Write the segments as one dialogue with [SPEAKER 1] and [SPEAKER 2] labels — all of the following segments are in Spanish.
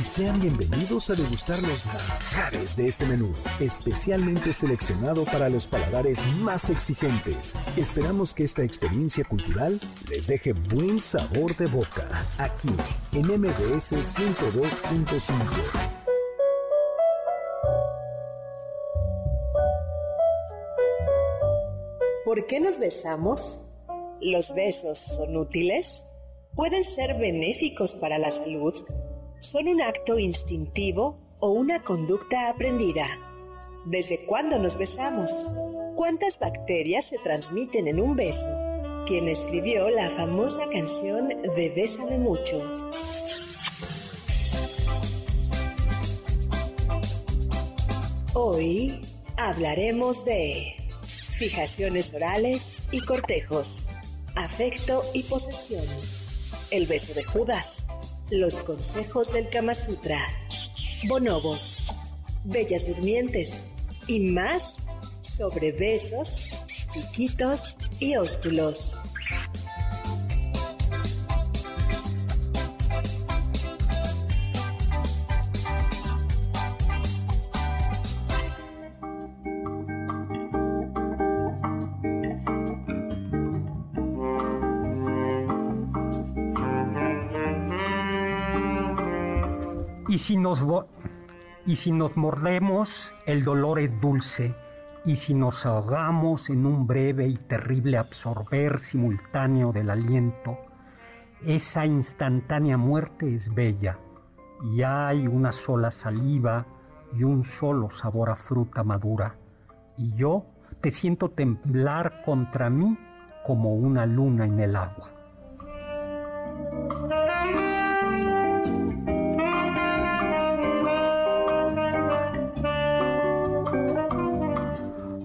[SPEAKER 1] Y sean bienvenidos a degustar los manjares de este menú, especialmente seleccionado para los paladares más exigentes. Esperamos que esta experiencia cultural les deje buen sabor de boca, aquí en MBS 102.5.
[SPEAKER 2] ¿Por qué nos besamos? ¿Los besos son útiles? ¿Pueden ser benéficos para la salud? Son un acto instintivo o una conducta aprendida. ¿Desde cuándo nos besamos? ¿Cuántas bacterias se transmiten en un beso? Quien escribió la famosa canción de Bésame mucho. Hoy hablaremos de fijaciones orales y cortejos, afecto y posesión, el beso de Judas los consejos del Kama Sutra, bonobos, bellas durmientes y más sobre besos, piquitos y ósculos.
[SPEAKER 3] Y si nos mordemos, el dolor es dulce. Y si nos ahogamos en un breve y terrible absorber simultáneo del aliento, esa instantánea muerte es bella. Y hay una sola saliva y un solo sabor a fruta madura. Y yo te siento temblar contra mí como una luna en el agua.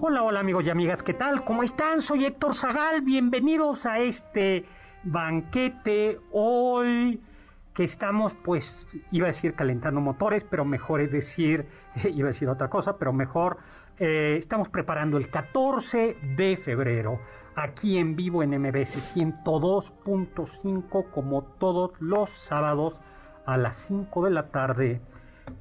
[SPEAKER 3] Hola, hola amigos y amigas, ¿qué tal? ¿Cómo están? Soy Héctor Zagal, bienvenidos a este banquete hoy que estamos, pues, iba a decir calentando motores, pero mejor es decir, iba a decir otra cosa, pero mejor, eh, estamos preparando el 14 de febrero, aquí en vivo en MBS 102.5, como todos los sábados a las 5 de la tarde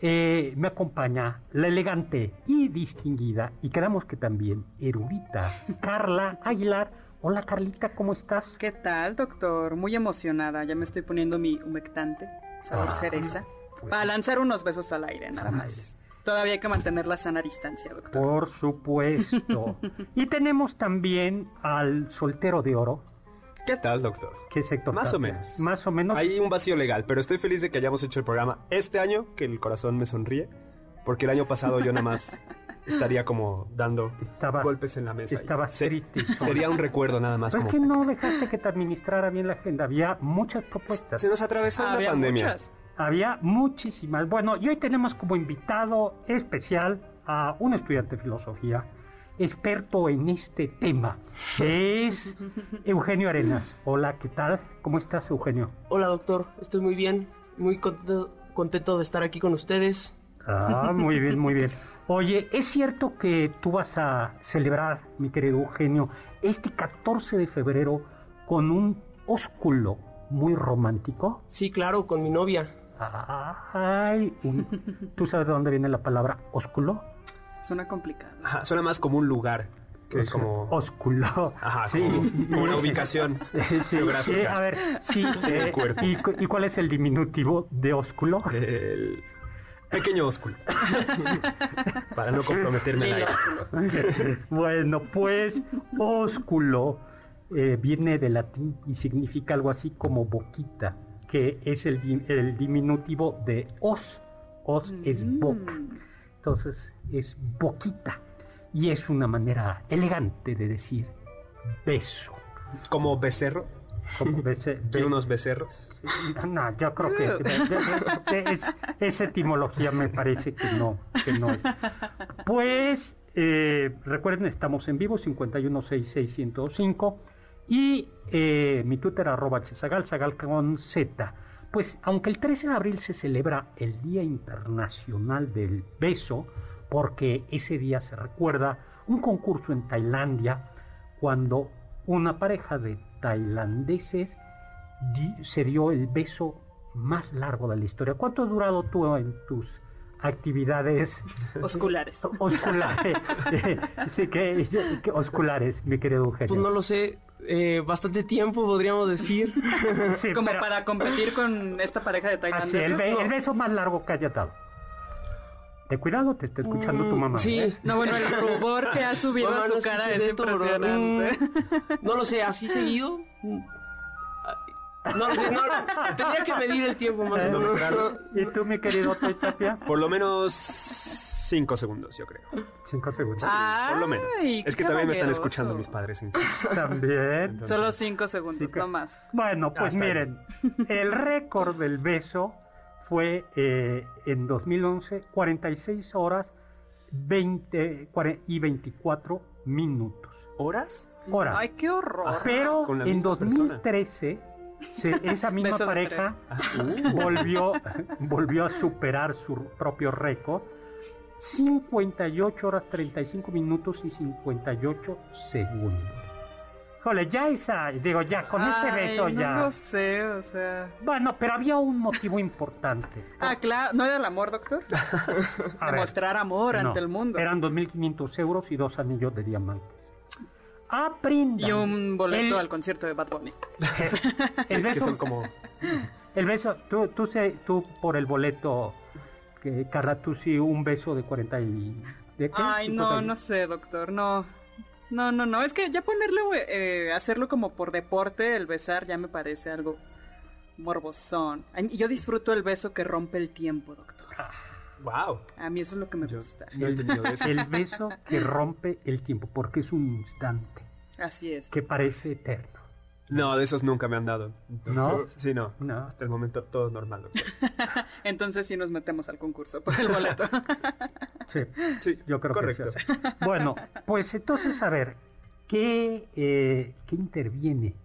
[SPEAKER 3] eh, me acompaña la elegante y distinguida, y quedamos que también erudita, Carla Aguilar. Hola Carlita, ¿cómo estás?
[SPEAKER 4] ¿Qué tal, doctor? Muy emocionada, ya me estoy poniendo mi humectante, sabor
[SPEAKER 3] Ah,
[SPEAKER 4] cereza,
[SPEAKER 3] pues.
[SPEAKER 4] para lanzar unos besos al aire, nada más. Todavía hay que mantener la sana distancia, doctor.
[SPEAKER 3] Por supuesto. y tenemos también al soltero de oro,
[SPEAKER 5] ¿Qué tal, doctor?
[SPEAKER 3] que es Héctor
[SPEAKER 5] Más o menos.
[SPEAKER 3] Más o menos.
[SPEAKER 5] Hay un vacío legal, pero estoy feliz de que hayamos hecho el programa este año, que el corazón me sonríe, porque el año pasado yo nada más estaría como dando
[SPEAKER 3] Estabas-
[SPEAKER 5] golpes en la mesa.
[SPEAKER 3] estabas
[SPEAKER 5] Se-
[SPEAKER 3] crítico.
[SPEAKER 5] Sería un recuerdo nada más.
[SPEAKER 3] Pero es
[SPEAKER 5] Como,
[SPEAKER 3] que no dejaste que te administrara bien la agenda. Había muchas propuestas.
[SPEAKER 5] Se nos atravesó la
[SPEAKER 4] Había
[SPEAKER 5] pandemia.
[SPEAKER 4] muchas.
[SPEAKER 3] Había muchísimas. Bueno, y hoy tenemos como invitado especial a un estudiante de filosofía, experto en este tema, que es Eugenio Arenas. Hola, ¿qué tal? ¿Cómo estás, Eugenio?
[SPEAKER 6] Hola doctor, estoy muy bien, muy contento, contento de estar aquí con ustedes.
[SPEAKER 3] Ah, muy bien, muy bien. Oye, ¿es cierto que tú vas a celebrar, mi querido Eugenio, este 14 de febrero con un ósculo muy romántico?
[SPEAKER 6] Sí, claro, con mi novia.
[SPEAKER 3] Ay, un- ¿tú sabes de dónde viene la palabra ósculo?
[SPEAKER 4] Suena complicado.
[SPEAKER 5] Ajá, suena más como un lugar que
[SPEAKER 3] sea,
[SPEAKER 5] como...
[SPEAKER 3] Ósculo.
[SPEAKER 5] Ajá,
[SPEAKER 3] sí.
[SPEAKER 5] como, como una ubicación
[SPEAKER 3] Eh, sí,
[SPEAKER 5] geográfica.
[SPEAKER 3] sí, a ver, sí. eh,
[SPEAKER 5] cuerpo.
[SPEAKER 3] y, cu- y cuál es el diminutivo de ósculo?
[SPEAKER 5] El- Pequeño ósculo. Para no comprometerme al aire.
[SPEAKER 3] bueno, pues ósculo eh, viene del latín y significa algo así como boquita, que es el, el diminutivo de os. Os es boca. Entonces es boquita. Y es una manera elegante de decir beso.
[SPEAKER 5] Como becerro.
[SPEAKER 3] Como
[SPEAKER 5] ¿Quiere unos becerros?
[SPEAKER 3] No, yo creo que de- de- de- es- esa etimología me parece que no, que no es. Pues eh, recuerden, estamos en vivo 5166105 y eh, mi Twitter arroba chesagal, sagal con Z. Pues aunque el 13 de abril se celebra el Día Internacional del Beso, porque ese día se recuerda un concurso en Tailandia cuando una pareja de tailandeses di- se dio el beso más largo de la historia. ¿Cuánto has durado tú en tus actividades
[SPEAKER 4] Osculares.
[SPEAKER 3] osculares? sí, que, que osculares, mi querido Eugenio.
[SPEAKER 6] Pues no lo sé, eh, bastante tiempo podríamos decir.
[SPEAKER 3] Sí,
[SPEAKER 4] Como
[SPEAKER 3] pero-
[SPEAKER 4] para competir con esta pareja de
[SPEAKER 3] así,
[SPEAKER 4] tailandeses.
[SPEAKER 3] el, be-
[SPEAKER 4] ¿no?
[SPEAKER 3] el beso más largo que haya dado. De cuidado, te está escuchando tu mamá.
[SPEAKER 6] Sí.
[SPEAKER 3] ¿eh?
[SPEAKER 4] No, bueno, el rubor que ha subido
[SPEAKER 6] Mamá,
[SPEAKER 4] a
[SPEAKER 6] no
[SPEAKER 4] su cara es
[SPEAKER 6] esto, bro.
[SPEAKER 4] impresionante.
[SPEAKER 6] Mm, No lo sé, así seguido. Mm, No lo sé, no, tendría que medir el tiempo más o menos.
[SPEAKER 3] ¿Y tú, mi querido Toy Tapia?
[SPEAKER 5] Por lo menos cinco segundos, yo creo.
[SPEAKER 3] Cinco segundos.
[SPEAKER 4] Ay,
[SPEAKER 5] Por lo menos. Es que también me están escuchando mis padres en casa.
[SPEAKER 3] También.
[SPEAKER 5] Entonces,
[SPEAKER 4] Solo cinco segundos,
[SPEAKER 3] Sí que-
[SPEAKER 4] no más.
[SPEAKER 3] Bueno, pues miren, el récord del beso fue eh, en 2011 46 horas 20 cuare- y 24 minutos.
[SPEAKER 5] ¿Horas?
[SPEAKER 3] Horas.
[SPEAKER 4] Ay, qué horror.
[SPEAKER 3] Pero en
[SPEAKER 5] misma persona.
[SPEAKER 3] 2013 se- esa misma
[SPEAKER 4] Beso de
[SPEAKER 3] pareja volvió, volvió a superar su propio récord. 58 horas 35 minutos y 58 segundos. Jole, ya esa, digo, ya con ese
[SPEAKER 4] Ay,
[SPEAKER 3] beso
[SPEAKER 4] no
[SPEAKER 3] ya.
[SPEAKER 4] lo sé, o sea...
[SPEAKER 3] Bueno, pero había un motivo importante.
[SPEAKER 4] Ah, claro, ¿no era el amor, doctor?
[SPEAKER 3] A ver,
[SPEAKER 4] Demostrar amor
[SPEAKER 3] no,
[SPEAKER 4] ante el mundo.
[SPEAKER 3] Eran 2.500 euros y dos anillos de diamantes. Aprendan.
[SPEAKER 4] Y un boleto
[SPEAKER 3] el,
[SPEAKER 4] al concierto de Bad Bunny.
[SPEAKER 3] el
[SPEAKER 5] Que
[SPEAKER 3] beso,
[SPEAKER 5] son como...
[SPEAKER 3] el beso, tú, tú, sé- tú por el boleto, que sí, un beso de 40 y... ¿de qué?
[SPEAKER 4] Ay, no,
[SPEAKER 3] 50 y-
[SPEAKER 4] no sé, doctor, no. No, no, no, es que ya ponerlo, eh, hacerlo como por deporte, el besar, ya me parece algo morbosón. Yo disfruto el beso que rompe el tiempo, doctor.
[SPEAKER 5] ¡Wow!
[SPEAKER 4] A mí eso es lo que me
[SPEAKER 5] Yo
[SPEAKER 4] gusta.
[SPEAKER 5] he.
[SPEAKER 3] El beso que rompe el tiempo, porque es un instante
[SPEAKER 4] Así es.
[SPEAKER 3] que parece eterno.
[SPEAKER 5] No, de esos nunca me han dado. Entonces,
[SPEAKER 3] ¿No?
[SPEAKER 5] Sí, no.
[SPEAKER 3] No.
[SPEAKER 5] Hasta el momento todo normal.
[SPEAKER 4] Entonces sí nos metemos al concurso por el boleto.
[SPEAKER 3] Sí,
[SPEAKER 5] Sí,
[SPEAKER 3] yo creo
[SPEAKER 5] correcto.
[SPEAKER 3] que sí. Bueno, pues entonces, a ver, ¿qué, eh, qué interviene?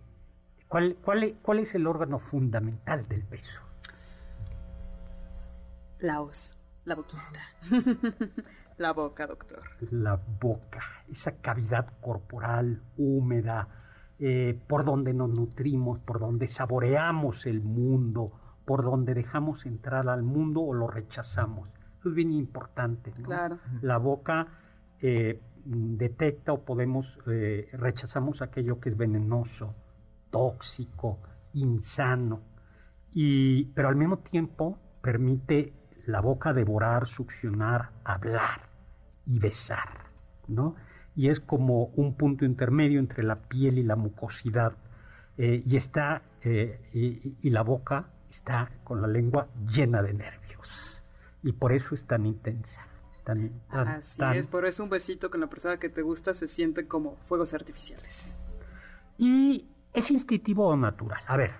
[SPEAKER 3] ¿Cuál, cuál, ¿Cuál es el órgano fundamental del beso?
[SPEAKER 4] La hoz, la boquita. la boca, doctor.
[SPEAKER 3] La boca, esa cavidad corporal húmeda, eh, por donde nos nutrimos, por donde saboreamos el mundo, por donde dejamos entrar al mundo o lo rechazamos. Eso es bien importante. ¿no?
[SPEAKER 4] Claro.
[SPEAKER 3] La boca eh, detecta o podemos, eh, rechazamos aquello que es venenoso, tóxico, insano, y, pero al mismo tiempo permite la boca devorar, succionar, hablar y besar, ¿no? Y es como un punto intermedio entre la piel y la mucosidad, eh, y está, eh, y, y la boca está con la lengua llena de nervios, y por eso es tan intensa. Tan, tan-
[SPEAKER 4] Así
[SPEAKER 3] tan-
[SPEAKER 4] es, por eso un besito con la persona que te gusta se siente como fuegos artificiales.
[SPEAKER 3] Y es instintivo o natural. A ver,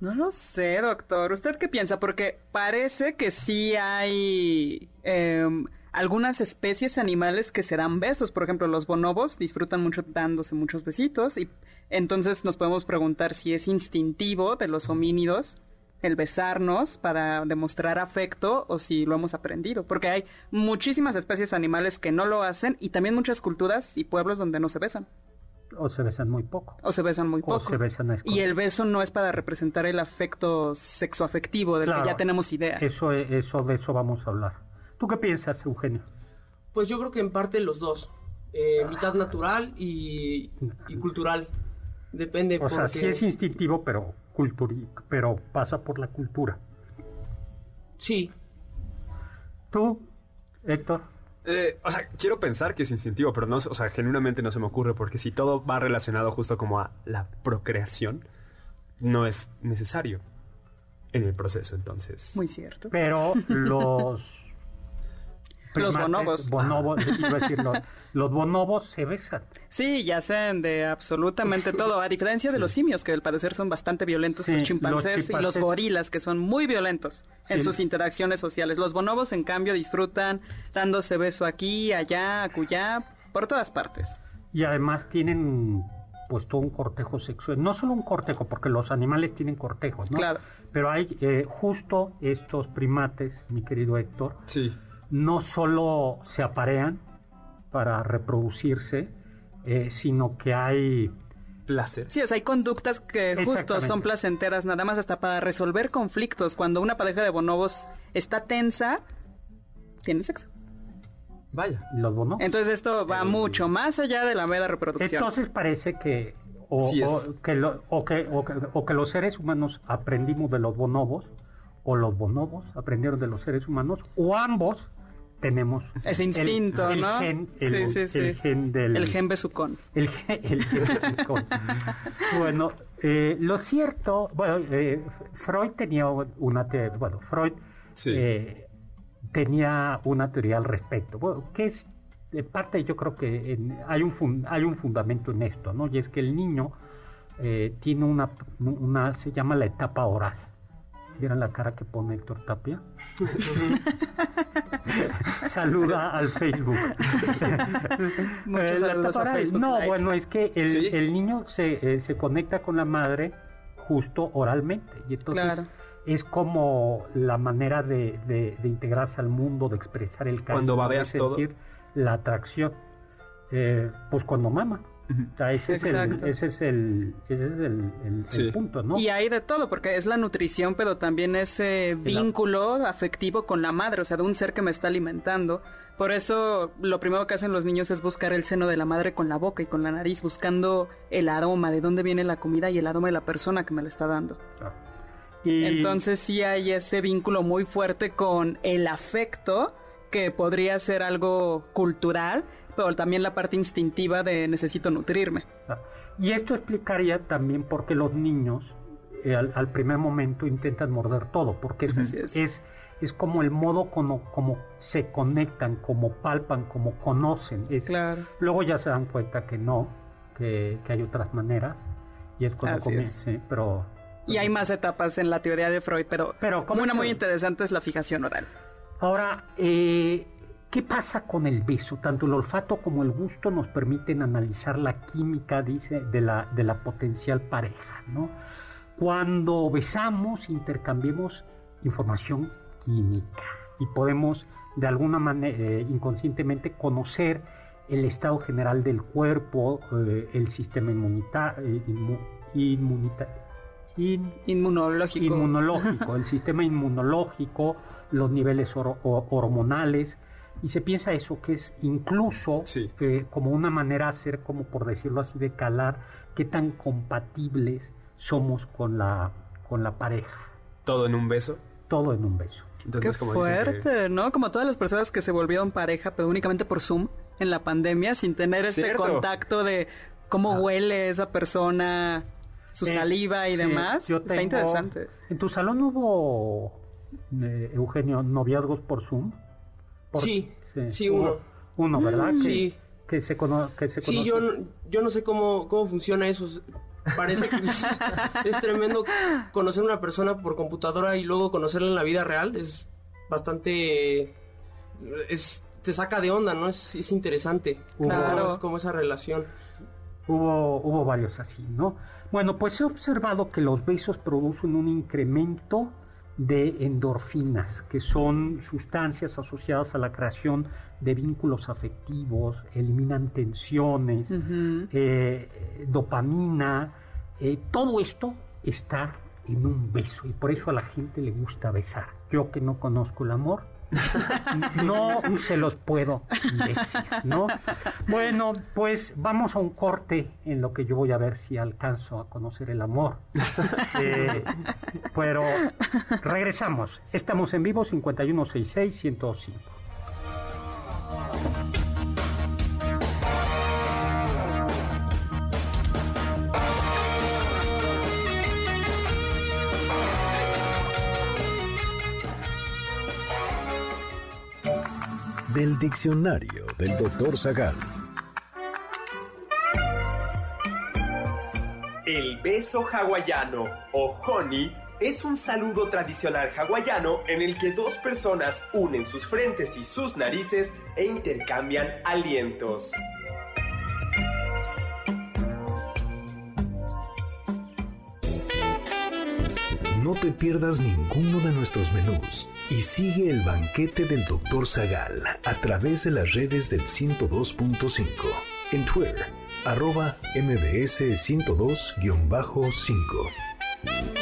[SPEAKER 4] No lo sé, doctor. ¿Usted qué piensa? Porque parece que sí hay em, algunas especies animales que se dan besos. Por ejemplo, los bonobos disfrutan mucho dándose muchos besitos. Y entonces nos podemos preguntar si es instintivo de los homínidos el besarnos para demostrar afecto o si lo hemos aprendido. Porque hay muchísimas especies animales que no lo hacen y también muchas culturas y pueblos donde no se besan.
[SPEAKER 3] o se besan muy poco.
[SPEAKER 4] O se besan muy
[SPEAKER 3] O
[SPEAKER 4] poco.
[SPEAKER 3] se besan a
[SPEAKER 4] y el beso no es para representar el afecto sexoafectivo del
[SPEAKER 3] Claro.
[SPEAKER 4] que ya tenemos idea.
[SPEAKER 3] Eso, eso, de eso vamos a hablar. ¿Tú qué piensas, Eugenio?
[SPEAKER 6] Pues yo creo que en parte los dos. Eh, mitad natural y, y cultural. Depende.
[SPEAKER 3] O sea,
[SPEAKER 6] porque...
[SPEAKER 3] sí es instintivo, pero, culturi- pero pasa por la cultura.
[SPEAKER 6] Sí.
[SPEAKER 3] ¿Tú, Héctor?
[SPEAKER 5] Eh, o sea, quiero pensar que es instintivo, pero no, o sea, genuinamente no se me ocurre, porque si todo va relacionado justo como a la procreación, no es necesario en el proceso, entonces.
[SPEAKER 4] Muy cierto.
[SPEAKER 3] Pero los...
[SPEAKER 4] Los bonobos.
[SPEAKER 3] bonobos, iba a decir, los, los bonobos se besan.
[SPEAKER 4] Sí, ya sean de absolutamente todo, a diferencia de los simios, que al parecer son bastante violentos,
[SPEAKER 3] Sí,
[SPEAKER 4] los
[SPEAKER 3] los
[SPEAKER 4] chimpancés y los gorilas, que son muy violentos en
[SPEAKER 3] Sí.
[SPEAKER 4] sus interacciones sociales. Los bonobos, en cambio, disfrutan dándose beso aquí, allá, acullá, por todas partes.
[SPEAKER 3] Y además tienen pues todo un cortejo sexual. No solo un cortejo, porque los animales tienen cortejos, ¿no?
[SPEAKER 4] Claro.
[SPEAKER 3] Pero hay eh, justo estos primates, mi querido Héctor,
[SPEAKER 5] Sí.
[SPEAKER 3] No solo se aparean para reproducirse, eh, sino que hay...
[SPEAKER 5] Placer.
[SPEAKER 4] Sí, o sea, hay conductas que justo son placenteras, nada más hasta para resolver conflictos. Cuando una pareja de bonobos está tensa, tiene sexo.
[SPEAKER 5] Vaya.
[SPEAKER 3] Los bonobos.
[SPEAKER 4] Entonces esto va mucho más allá de la mera reproducción.
[SPEAKER 3] Entonces parece que o,
[SPEAKER 5] Sí es.
[SPEAKER 3] o que lo- o que- o que- o que los seres humanos aprendimos de los bonobos, o los bonobos aprendieron de los seres humanos, o ambos tenemos
[SPEAKER 4] Ese
[SPEAKER 3] el-
[SPEAKER 4] instinto,
[SPEAKER 3] el
[SPEAKER 4] ¿no?
[SPEAKER 3] gen, el,
[SPEAKER 4] sí, sí, sí.
[SPEAKER 3] el gen del
[SPEAKER 4] El gen besucón.
[SPEAKER 3] el gen- el gen del- bueno, eh, lo cierto, bueno, eh, Freud tenía una teoría, bueno, Freud
[SPEAKER 5] Sí.
[SPEAKER 3] eh, tenía una teoría al respecto, bueno, que es de parte, yo creo que en- hay, un fun- hay un fundamento en esto, ¿no? Y es que el niño eh, tiene una, una, se llama la etapa oral. ¿Vieron la cara que pone Héctor Tapia? Saluda al Facebook.
[SPEAKER 4] Muchos
[SPEAKER 3] Eh,
[SPEAKER 4] saludos a. Facebook
[SPEAKER 3] No,
[SPEAKER 4] Live.
[SPEAKER 3] bueno, es que el,
[SPEAKER 5] Sí.
[SPEAKER 3] el niño se, eh, se conecta con la madre justo oralmente. Y entonces
[SPEAKER 4] Claro.
[SPEAKER 3] es como la manera de, de- de integrarse al mundo, de expresar el cariño,
[SPEAKER 5] Cuando
[SPEAKER 3] de
[SPEAKER 5] babeas todo.
[SPEAKER 3] sentir la atracción. Eh, pues cuando mama.
[SPEAKER 5] Ujú.
[SPEAKER 3] O sea, ese es el,
[SPEAKER 4] Exacto.
[SPEAKER 3] ese es el, ese es el, el- el
[SPEAKER 5] Sí.
[SPEAKER 3] punto, ¿no?
[SPEAKER 4] Y hay de todo, porque es la nutrición, pero también ese vínculo afectivo con la madre, o sea, de un ser que me está alimentando. Por eso lo primero que hacen los niños es buscar el seno de la madre con la boca y con la nariz, buscando el aroma, de dónde viene la comida y el aroma de la persona que me la está dando.
[SPEAKER 3] Y-
[SPEAKER 4] Entonces sí hay ese vínculo muy fuerte con el afecto, que podría ser algo cultural, pero también la parte instintiva de necesito nutrirme.
[SPEAKER 3] Ah, Y esto explicaría también por qué los niños eh, al, al primer momento intentan morder todo, porque es,
[SPEAKER 4] es.
[SPEAKER 3] es, es como el modo como, como se conectan, como palpan, como conocen.
[SPEAKER 4] Claro.
[SPEAKER 3] Luego ya se dan cuenta que no, que, que hay otras maneras, y es cuando comienza, sí, pero...
[SPEAKER 4] Y hay más etapas en la teoría de Freud, pero,
[SPEAKER 3] Pero, ¿cómo
[SPEAKER 4] una muy interesante es la fijación oral.
[SPEAKER 3] Ahora, eh, ¿qué pasa con el beso? Tanto el olfato como el gusto nos permiten analizar la química, dice, de la, de la potencial pareja, ¿no? Cuando besamos, intercambiamos información química y podemos, de alguna manera, eh, inconscientemente, conocer el estado general del cuerpo, eh, el sistema inmunita- eh, inmu- inmunita- in-
[SPEAKER 4] Inmunológico.
[SPEAKER 3] inmunológico, el sistema inmunológico, los niveles hor- ho- hormonales, y se piensa eso que es incluso
[SPEAKER 5] Sí.
[SPEAKER 3] eh, como una manera de hacer, como por decirlo así, de calar qué tan compatibles somos con la, con la pareja.
[SPEAKER 5] Todo en un beso.
[SPEAKER 3] Todo en un beso.
[SPEAKER 5] Entonces,
[SPEAKER 4] Qué
[SPEAKER 5] como que-
[SPEAKER 4] fuerte, ¿no? Como todas las personas que se volvieron pareja, pero únicamente por Zoom en la pandemia, sin tener este
[SPEAKER 5] Cierto.
[SPEAKER 4] contacto de cómo huele esa persona, su
[SPEAKER 3] Ah. Eh,
[SPEAKER 4] saliva y
[SPEAKER 3] sí,
[SPEAKER 4] demás.
[SPEAKER 3] yo
[SPEAKER 4] Está
[SPEAKER 3] tengo-
[SPEAKER 4] interesante.
[SPEAKER 3] ¿En tu salón hubo, eh, Eugenio, noviazgos por Zoom? Por-
[SPEAKER 6] Sí, sí, uno.
[SPEAKER 3] Uno, ¿verdad? Que-
[SPEAKER 6] Sí.
[SPEAKER 3] Que se, cono- que se
[SPEAKER 6] Sí,
[SPEAKER 3] conoce-
[SPEAKER 6] yo, no- yo no sé cómo, cómo funciona eso. Parece que es tremendo conocer una persona por computadora y luego conocerla en la vida real. Es bastante... Es, te saca de onda, ¿no? Es, es interesante.
[SPEAKER 4] Claro.
[SPEAKER 6] Es como esa relación.
[SPEAKER 3] Hubo, hubo varios así, ¿no? Bueno, pues he observado que los besos producen un incremento de endorfinas, que son sustancias asociadas a la creación de vínculos afectivos, eliminan tensiones, eh, dopamina, eh, todo esto está en un beso y por eso a la gente le gusta besar. Yo que no conozco el amor, No se los puedo decir, ¿no? Bueno, pues vamos a un corte en lo que yo voy a ver si alcanzo a conocer el amor. Eh, pero regresamos. Estamos en vivo 5166-105.
[SPEAKER 1] Del diccionario del doctor Zagal.
[SPEAKER 7] El beso hawaiano o honey es un saludo tradicional hawaiano en el que dos personas unen sus frentes y sus narices e intercambian alientos.
[SPEAKER 1] No te pierdas ninguno de nuestros menús y sigue el banquete del Dr. Zagal a través de las redes del 102.5. En Twitter, arroba mbs 102-5.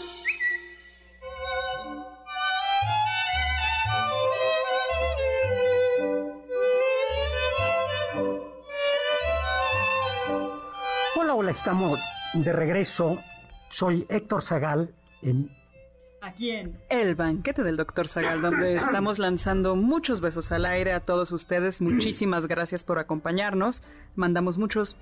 [SPEAKER 3] Hola, hola, estamos de regreso. Soy Héctor Zagal en
[SPEAKER 4] Aquí en El Banquete del Doctor Zagal, donde estamos lanzando muchos besos al aire a todos ustedes. Muchísimas gracias por acompañarnos. Mandamos muchos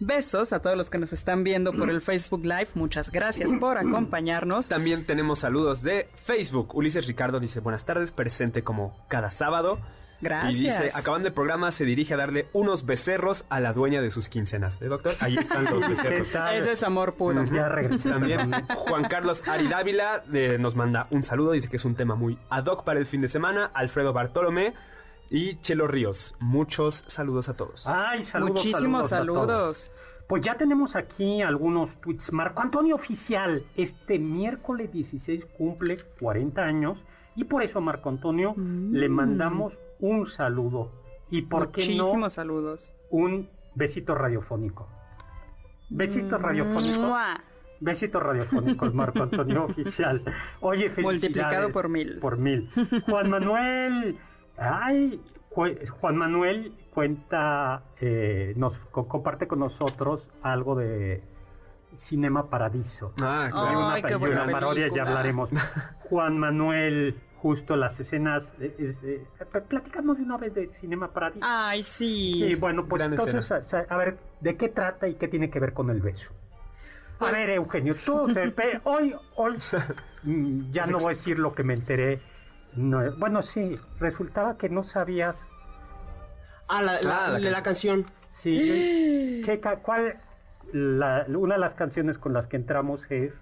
[SPEAKER 4] besos a todos los que nos están viendo por el Facebook Live. Muchas gracias por acompañarnos.
[SPEAKER 5] También tenemos saludos de Facebook. Ulises Ricardo dice, buenas tardes, presente como cada sábado.
[SPEAKER 4] Gracias.
[SPEAKER 5] Y dice, acabando el programa, se dirige a darle unos becerros a la dueña de sus quincenas. ¿Eh, doctor? Ahí están los becerros.
[SPEAKER 4] Ese es amor puro.
[SPEAKER 3] Ya.
[SPEAKER 5] También Juan Carlos Ari Dávila eh, nos manda un saludo, dice que es un tema muy ad hoc para el fin de semana. Alfredo Bartolomé y Chelo Ríos. Muchos saludos a todos.
[SPEAKER 3] Ay, saludos.
[SPEAKER 4] Muchísimos
[SPEAKER 3] saludos. Pues ya tenemos aquí algunos tweets. Marco Antonio Oficial, este miércoles 16 cumple 40 años y por eso a Marco Antonio le mandamos un saludo. ¿Y por qué no
[SPEAKER 4] Muchísimos saludos.
[SPEAKER 3] un besito radiofónico? Besito radiofónico.
[SPEAKER 4] ¡Mua!
[SPEAKER 3] Besito radiofónico, el Marco Antonio Oficial. Oye, felicidades.
[SPEAKER 4] Multiplicado por mil.
[SPEAKER 3] Por mil. Juan Manuel. Ay, Ju- Juan Manuel cuenta, eh, nos co- comparte con nosotros algo de Cinema Paradiso.
[SPEAKER 5] Ah,
[SPEAKER 3] Hay
[SPEAKER 5] claro.
[SPEAKER 3] una,
[SPEAKER 4] Ay, qué
[SPEAKER 3] y
[SPEAKER 4] buena
[SPEAKER 3] una parodia, ya hablaremos. Juan Manuel, justo las escenas. eh, es, eh, platicamos de una vez de Cinema Paradiso.
[SPEAKER 4] Ay, sí.
[SPEAKER 3] Sí, bueno, pues
[SPEAKER 5] Gran
[SPEAKER 3] entonces, a, ver, ¿de qué trata y qué tiene que ver con el beso? A ver, Eugenio, tú, te- hoy, hoy, mm, ya no voy a decir lo que me enteré. No, bueno, sí, resultaba que no sabías,
[SPEAKER 6] Ah, la, la,
[SPEAKER 5] Ah, la
[SPEAKER 6] la
[SPEAKER 5] canción.
[SPEAKER 6] canción.
[SPEAKER 3] sí, ¿qué, cuál, la- una de las canciones con las que entramos es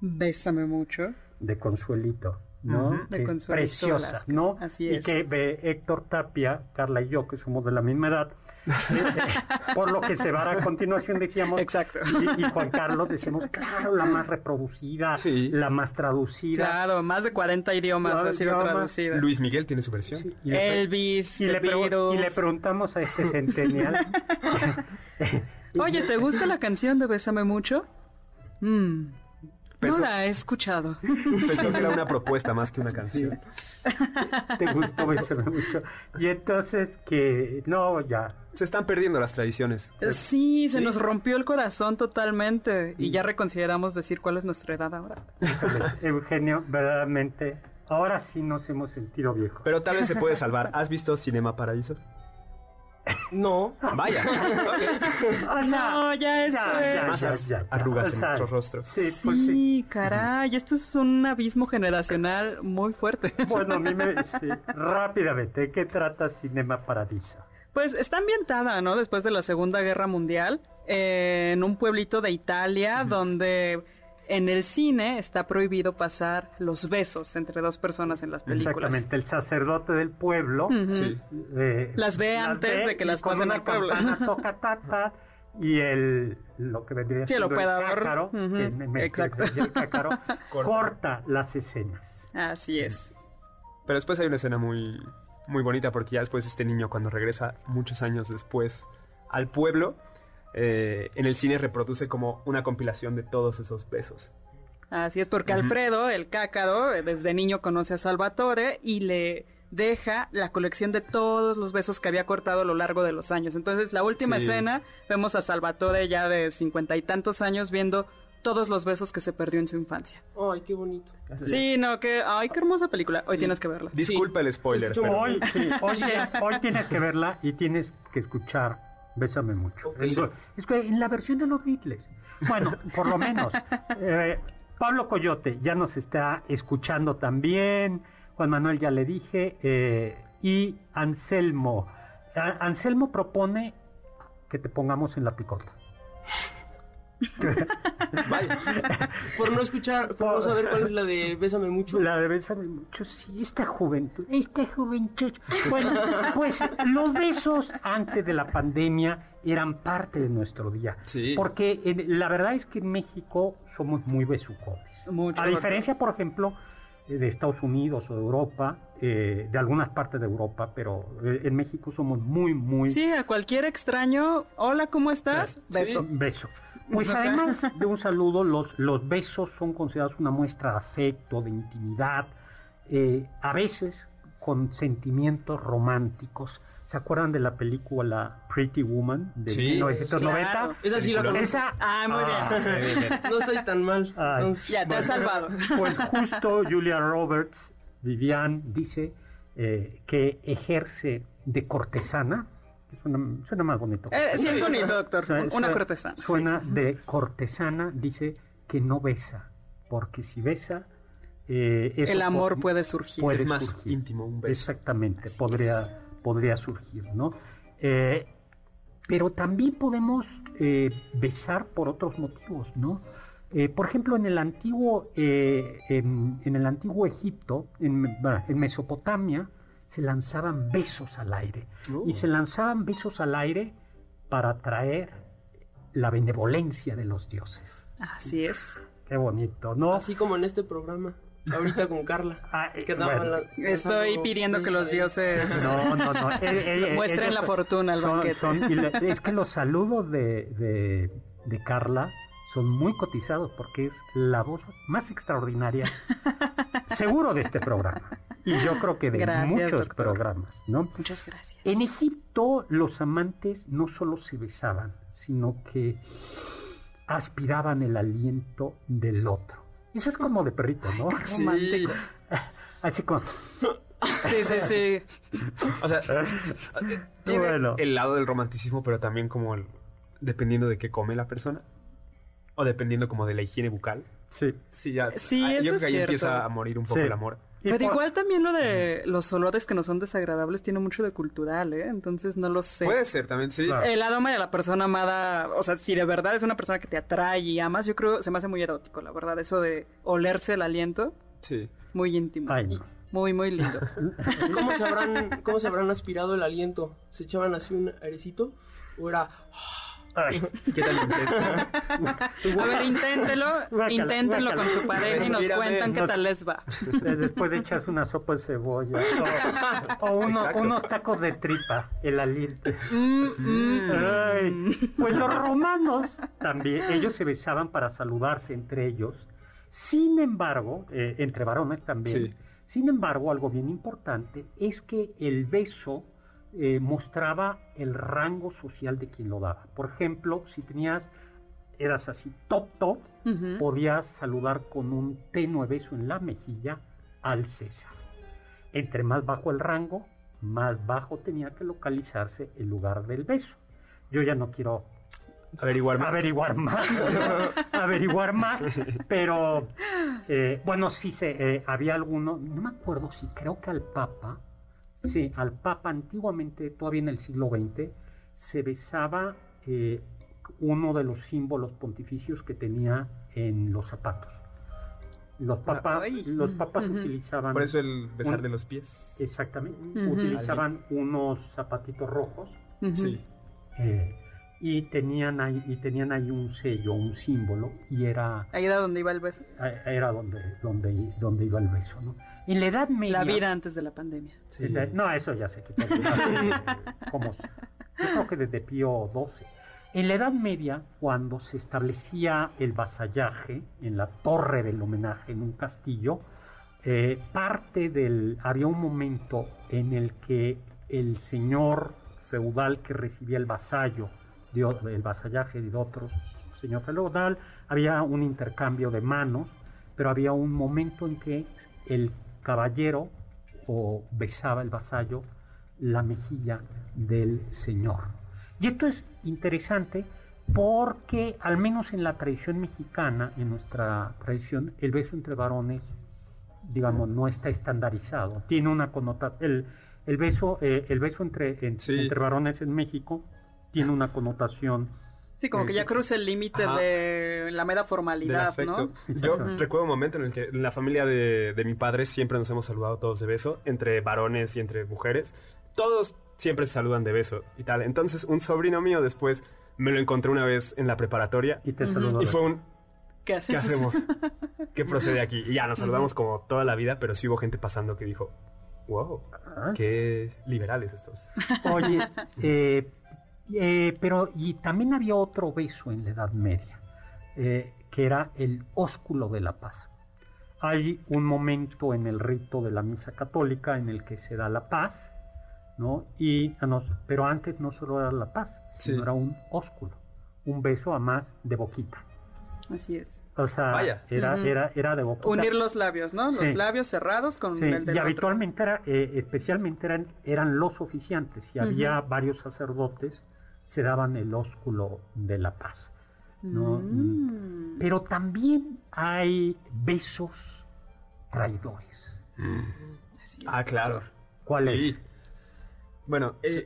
[SPEAKER 4] Bésame mucho.
[SPEAKER 3] de Consuelito, ¿no?
[SPEAKER 5] Ujú.
[SPEAKER 4] De
[SPEAKER 3] Que es preciosa, ¿no?
[SPEAKER 4] así
[SPEAKER 3] y
[SPEAKER 4] es.
[SPEAKER 3] que ve Héctor Tapia, Carla y yo, que somos de la misma edad, eh, por lo que se va a continuación decíamos
[SPEAKER 4] Exacto.
[SPEAKER 3] y, y Juan Carlos decíamos claro la más reproducida
[SPEAKER 5] Sí.
[SPEAKER 3] la más traducida
[SPEAKER 4] Claro, más de 40 idiomas
[SPEAKER 3] Claro,
[SPEAKER 4] ha sido
[SPEAKER 3] idiomas.
[SPEAKER 4] traducida.
[SPEAKER 5] Luis Miguel tiene su versión.
[SPEAKER 3] y le, pre-
[SPEAKER 4] Elvis,
[SPEAKER 3] y le y le preguntamos a este centennial
[SPEAKER 4] Oye, ¿te gusta la canción de Bésame mucho? Mm, no la he escuchado.
[SPEAKER 5] Pensó que era una propuesta más que una canción.
[SPEAKER 3] te gustó Bésame mucho y entonces que no ya
[SPEAKER 5] Se están perdiendo las tradiciones.
[SPEAKER 4] Sí, se nos rompió el corazón totalmente y ya reconsideramos decir cuál es nuestra edad ahora.
[SPEAKER 3] Eugenio verdaderamente ahora sí nos hemos sentido viejos
[SPEAKER 5] Pero tal vez se puede salvar. ¿Has visto Cinema Paradiso?
[SPEAKER 6] No.
[SPEAKER 5] Vaya.
[SPEAKER 3] O sea,
[SPEAKER 4] No, ya es-
[SPEAKER 5] Más arrugas en nuestro rostro.
[SPEAKER 3] Sí, pues sí.
[SPEAKER 4] Sí, caray, esto es un abismo generacional muy fuerte.
[SPEAKER 3] Bueno, a mí me... sí, rápidamente, ¿de qué trata Cinema Paradiso?
[SPEAKER 4] Pues está ambientada, ¿no? Después de la Segunda Guerra Mundial, eh, en un pueblito de Italia, donde en el cine está prohibido pasar los besos entre dos personas en las películas.
[SPEAKER 3] Exactamente, el sacerdote del pueblo
[SPEAKER 5] Sí.
[SPEAKER 3] eh,
[SPEAKER 4] Las ve antes
[SPEAKER 3] ve
[SPEAKER 4] de que las pasen
[SPEAKER 3] una
[SPEAKER 4] al pueblo.
[SPEAKER 3] toca tata y el lo que vendría
[SPEAKER 4] Sí, el
[SPEAKER 3] siendo
[SPEAKER 4] operador.
[SPEAKER 3] cácaro, que me- me-
[SPEAKER 4] exacto.
[SPEAKER 3] y el cácaro, corta las escenas.
[SPEAKER 4] Así es.
[SPEAKER 5] Pero después hay una escena muy, muy bonita porque ya después este niño cuando regresa muchos años después al pueblo, eh, en el cine reproduce como una compilación de todos esos besos.
[SPEAKER 4] Así es, porque Alfredo, el cácaro, eh, desde niño conoce a Salvatore y le deja la colección de todos los besos que había cortado a lo largo de los años. Entonces, la última
[SPEAKER 5] Sí.
[SPEAKER 4] escena, vemos a Salvatore ya de cincuenta y tantos años viendo todos los besos que se perdió en su infancia.
[SPEAKER 6] Ay, qué bonito.
[SPEAKER 4] Sí, no, que, ay, qué hermosa película. Hoy tienes que verla.
[SPEAKER 5] Disculpa el spoiler,
[SPEAKER 6] Se escuchó
[SPEAKER 5] pero-
[SPEAKER 3] Hoy, sí, hoy, hoy tienes que verla y tienes que escuchar Bésame mucho. Es, es que en la versión de los Beatles. Bueno, por lo menos. Eh, Pablo Coyote ya nos está escuchando también. Juan Manuel ya le dije. eh, y Anselmo. A- Anselmo propone que te pongamos en la picota.
[SPEAKER 6] Por no escuchar, por no saber cuál es la de Bésame mucho.
[SPEAKER 3] La de Bésame mucho, sí, esta juventud, esta juventud. Bueno, pues los besos antes de la pandemia eran parte de nuestro día.
[SPEAKER 5] Sí.
[SPEAKER 3] Porque en- la verdad es que en México somos muy besucones.
[SPEAKER 4] Mucho.
[SPEAKER 3] A diferencia, por ejemplo, eh, de Estados Unidos o de Europa, eh, de algunas partes de Europa, pero eh, en México somos muy, muy
[SPEAKER 4] Sí, a cualquier extraño, hola, ¿cómo estás? Beso.
[SPEAKER 3] Beso. Pues además de un saludo, los, los besos son considerados una muestra de afecto, de intimidad, eh, a veces con sentimientos románticos. ¿Se acuerdan de la película Pretty Woman de
[SPEAKER 5] Sí,
[SPEAKER 3] 1990?
[SPEAKER 4] claro.
[SPEAKER 6] Esa sí la conozco.
[SPEAKER 3] Esa,
[SPEAKER 4] Ah, muy bien.
[SPEAKER 6] No estoy tan mal.
[SPEAKER 3] Ay.
[SPEAKER 6] Entonces,
[SPEAKER 4] Ya te has salvado.
[SPEAKER 3] Pues justo Julia Roberts, Vivian, dice eh, que ejerce de cortesana. Suena, suena más bonito.
[SPEAKER 4] Eh, sí, es bonito, doctor. Una
[SPEAKER 3] suena-
[SPEAKER 4] cortesana. sí.
[SPEAKER 3] Suena de cortesana, dice que no besa, porque si besa, eh, eso
[SPEAKER 4] El amor puede surgir.
[SPEAKER 3] puede
[SPEAKER 5] Es más
[SPEAKER 3] surgir.
[SPEAKER 5] íntimo un beso.
[SPEAKER 3] Exactamente,
[SPEAKER 4] Así
[SPEAKER 3] podría,
[SPEAKER 4] es.
[SPEAKER 3] podría surgir, ¿no? Eh, pero también podemos eh, besar por otros motivos, ¿no? Eh, por ejemplo, en el antiguo, eh, en, en el antiguo Egipto, en Mesopotamia, se lanzaban besos al aire.
[SPEAKER 5] Oh.
[SPEAKER 3] Y se lanzaban besos al aire para atraer la benevolencia de los dioses.
[SPEAKER 4] Así es.
[SPEAKER 3] Qué bonito, ¿no?
[SPEAKER 6] Así como en este programa. Ahorita con Carla.
[SPEAKER 3] Ah, eh,
[SPEAKER 6] que
[SPEAKER 3] bueno.
[SPEAKER 6] la-
[SPEAKER 4] Estoy pidiendo que los dioses
[SPEAKER 3] No, no, no. Eh, eh,
[SPEAKER 4] muestren
[SPEAKER 3] ellos
[SPEAKER 4] la fortuna al
[SPEAKER 3] son-
[SPEAKER 4] banquete.
[SPEAKER 3] son- y le- es que los saludos de, de, de Carla son muy cotizados porque es la voz más extraordinaria, seguro de este programa. Y yo creo que de
[SPEAKER 4] Gracias,
[SPEAKER 3] muchos
[SPEAKER 4] doctor.
[SPEAKER 3] programas, ¿no?
[SPEAKER 4] Muchas gracias.
[SPEAKER 3] En Egipto los amantes no solo se besaban, sino que aspiraban el aliento del otro. Eso es como de perrito, ¿no?
[SPEAKER 5] Sí.
[SPEAKER 4] Romántico.
[SPEAKER 3] Así como...
[SPEAKER 4] Sí, sí, sí.
[SPEAKER 5] O sea, tiene
[SPEAKER 3] Bueno.
[SPEAKER 5] el lado del romanticismo, pero también como el- dependiendo de qué come la persona. O dependiendo como de la higiene bucal.
[SPEAKER 3] Sí.
[SPEAKER 5] Sí, ya,
[SPEAKER 4] Sí,
[SPEAKER 5] ah,
[SPEAKER 4] eso
[SPEAKER 5] yo creo
[SPEAKER 4] es
[SPEAKER 5] que ahí
[SPEAKER 4] cierto.
[SPEAKER 5] empieza a morir un poco
[SPEAKER 3] Sí.
[SPEAKER 5] el amor.
[SPEAKER 3] Y
[SPEAKER 4] Pero
[SPEAKER 3] por-
[SPEAKER 4] igual también lo de los olores que no son desagradables tiene mucho de cultural, ¿eh? Entonces no lo sé.
[SPEAKER 5] Puede ser también, sí.
[SPEAKER 3] Claro.
[SPEAKER 4] El aroma de la persona amada, o sea, si de verdad es una persona que te atrae y amas, yo creo se me hace muy erótico, la verdad, eso de olerse el aliento,
[SPEAKER 5] Sí.
[SPEAKER 4] muy íntimo.
[SPEAKER 3] Ay, no.
[SPEAKER 4] Muy, muy lindo.
[SPEAKER 6] ¿Cómo se, habrán, ¿Cómo se habrán aspirado el aliento? ¿Se echaban así un airecito? ¿O era.?
[SPEAKER 3] Ay.
[SPEAKER 5] ¿Qué tal intenso?
[SPEAKER 4] A ver, inténtelo,
[SPEAKER 3] Guácala,
[SPEAKER 4] inténtenlo
[SPEAKER 3] guácala.
[SPEAKER 4] con su pareja y nos cuentan qué
[SPEAKER 3] No-
[SPEAKER 4] tal les va.
[SPEAKER 3] Después de echas una sopa de cebolla o, o uno- unos tacos de tripa, el aliento.
[SPEAKER 4] Mm, mm.
[SPEAKER 3] Ay, Pues los romanos también, ellos se besaban para saludarse entre ellos. Sin embargo, eh, entre varones también.
[SPEAKER 5] Sí.
[SPEAKER 3] Sin embargo, algo bien importante es que el beso eh, mostraba el rango social de quien lo daba. Por ejemplo, si tenías, eras así top top, podías saludar con un tenue beso en la mejilla al César. Entre más bajo el rango, más bajo tenía que localizarse el lugar del beso. Yo ya no quiero
[SPEAKER 5] Averiguar más.
[SPEAKER 3] averiguar más, averiguar más, pero eh, bueno, sí se, eh, había alguno, no me acuerdo si creo que al Papa, sí, al Papa antiguamente, todavía en el siglo XX, se besaba eh, uno de los símbolos pontificios que tenía en los zapatos. Los papas,
[SPEAKER 4] Ay.
[SPEAKER 3] los papas utilizaban
[SPEAKER 5] Por eso el besar
[SPEAKER 3] Un-
[SPEAKER 5] de los pies.
[SPEAKER 3] exactamente utilizaban unos zapatitos rojos.
[SPEAKER 5] Sí.
[SPEAKER 3] eh, y tenían ahí y tenían ahí un sello, un símbolo y era
[SPEAKER 4] Ahí era donde iba el beso.
[SPEAKER 3] eh, era donde donde donde iba el beso, ¿no? En la Edad Media
[SPEAKER 4] La vida antes de la pandemia.
[SPEAKER 5] Sí.
[SPEAKER 3] No, eso ya se quitó. Como, yo creo que desde Pío XII. En la Edad Media, cuando se establecía el vasallaje en la torre del homenaje en un castillo, eh, parte del... Había un momento en el que el señor feudal que recibía el vasallo, de el vasallaje de otro señor feudal, había un intercambio de manos, pero había un momento en que el caballero o besaba el vasallo la mejilla del señor. Y esto es interesante porque, al menos en la tradición mexicana, en nuestra tradición, el beso entre varones, digamos, no está estandarizado. Tiene una connotación. El, el beso, eh, el beso entre, en-
[SPEAKER 5] Sí.
[SPEAKER 3] entre varones en México tiene una connotación.
[SPEAKER 4] Sí, como que ya cruza el límite de la mera formalidad. ¿no?
[SPEAKER 5] Yo recuerdo un momento en el que en la familia de, de mi padre siempre nos hemos saludado todos de beso, entre varones y entre mujeres. Todos siempre se saludan de beso y tal. Entonces, un sobrino mío después me lo encontré una vez en la preparatoria
[SPEAKER 3] Y te saludo
[SPEAKER 5] y fue un
[SPEAKER 4] ¿Qué
[SPEAKER 5] ¿qué
[SPEAKER 4] hacemos?
[SPEAKER 5] hacemos? ¿Qué procede aquí? Y ya nos saludamos como toda la vida, pero sí hubo gente pasando que dijo, wow,
[SPEAKER 3] Ah.
[SPEAKER 5] qué liberales estos.
[SPEAKER 3] Oye, eh, eh, pero y también había otro beso en la Edad Media, eh, que era el ósculo de la paz. Hay un momento en el rito de la misa católica en el que se da la paz, ¿no? Y, ah, no, pero antes no solo era la paz, sino
[SPEAKER 5] Sí.
[SPEAKER 3] era un ósculo, un beso a más de boquita.
[SPEAKER 4] Así es.
[SPEAKER 3] O sea,
[SPEAKER 5] Vaya.
[SPEAKER 3] era, era, era de boquita.
[SPEAKER 4] Unir los labios, ¿no? Los
[SPEAKER 3] Sí.
[SPEAKER 4] labios cerrados con
[SPEAKER 3] Sí,
[SPEAKER 4] el del
[SPEAKER 3] y
[SPEAKER 4] otro.
[SPEAKER 3] habitualmente era, eh, especialmente eran, eran los oficiantes y había varios sacerdotes, se daban el ósculo de la paz. ¿no?
[SPEAKER 4] Mm.
[SPEAKER 3] Pero también hay besos traidores.
[SPEAKER 4] Es.
[SPEAKER 5] Ah, claro.
[SPEAKER 3] ¿Cuál
[SPEAKER 5] Sí.
[SPEAKER 3] es?
[SPEAKER 5] Bueno,
[SPEAKER 6] Eh,
[SPEAKER 5] sí,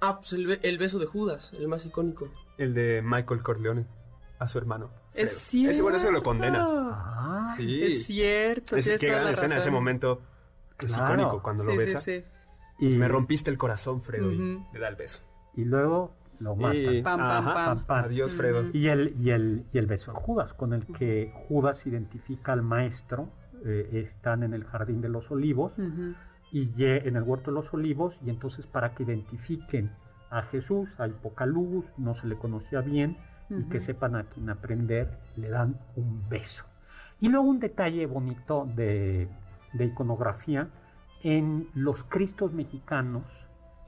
[SPEAKER 6] ah, pues el, be- el beso de Judas, el más icónico.
[SPEAKER 5] el de Michael Corleone a su hermano.
[SPEAKER 4] Es
[SPEAKER 5] Fredo.
[SPEAKER 4] cierto.
[SPEAKER 5] Ese bueno, eso lo condena.
[SPEAKER 3] Ah,
[SPEAKER 5] Sí.
[SPEAKER 4] Es cierto.
[SPEAKER 5] Es
[SPEAKER 4] toda
[SPEAKER 5] gran
[SPEAKER 4] la
[SPEAKER 5] escena, ese momento es
[SPEAKER 3] Claro.
[SPEAKER 5] icónico cuando
[SPEAKER 4] Sí,
[SPEAKER 5] lo besa.
[SPEAKER 4] sí.
[SPEAKER 3] y,
[SPEAKER 5] Me rompiste el corazón, Fredo, y le da el beso.
[SPEAKER 3] y luego lo matan.
[SPEAKER 5] Y,
[SPEAKER 4] Pam, pam,
[SPEAKER 5] ajá,
[SPEAKER 4] pam.
[SPEAKER 3] pam.
[SPEAKER 5] Adiós, Fredo.
[SPEAKER 3] Y el, y, el, y el beso de Judas, con el que Judas identifica al maestro, eh, están en el jardín de los olivos, y en el huerto de los olivos y entonces para que identifiquen a Jesús hay poca luz no se le conocía bien y que sepan a quién aprender le dan un beso y luego un detalle bonito de, de iconografía en los cristos mexicanos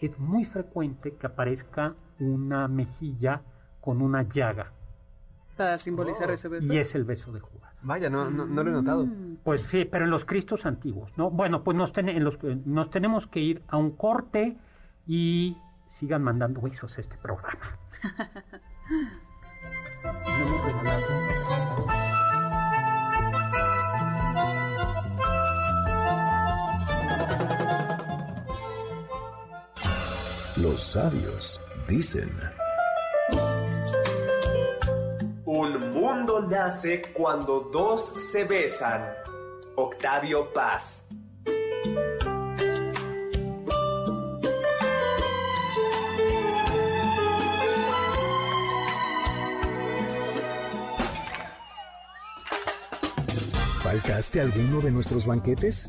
[SPEAKER 3] es muy frecuente que aparezca una mejilla con una llaga
[SPEAKER 4] Para simbolizar
[SPEAKER 5] Oh.
[SPEAKER 4] ese beso.
[SPEAKER 3] y es el beso de Judas
[SPEAKER 5] Vaya, no, no, no lo he notado.
[SPEAKER 4] Mm.
[SPEAKER 3] pues sí, pero en los Cristos antiguos, ¿no? Bueno, pues nos, ten- en los- nos tenemos que ir a un corte y sigan mandando besos a este programa.
[SPEAKER 1] Los sabios dicen.
[SPEAKER 7] Un mundo nace cuando dos se besan. Octavio Paz.
[SPEAKER 1] ¿Faltaste alguno de nuestros banquetes?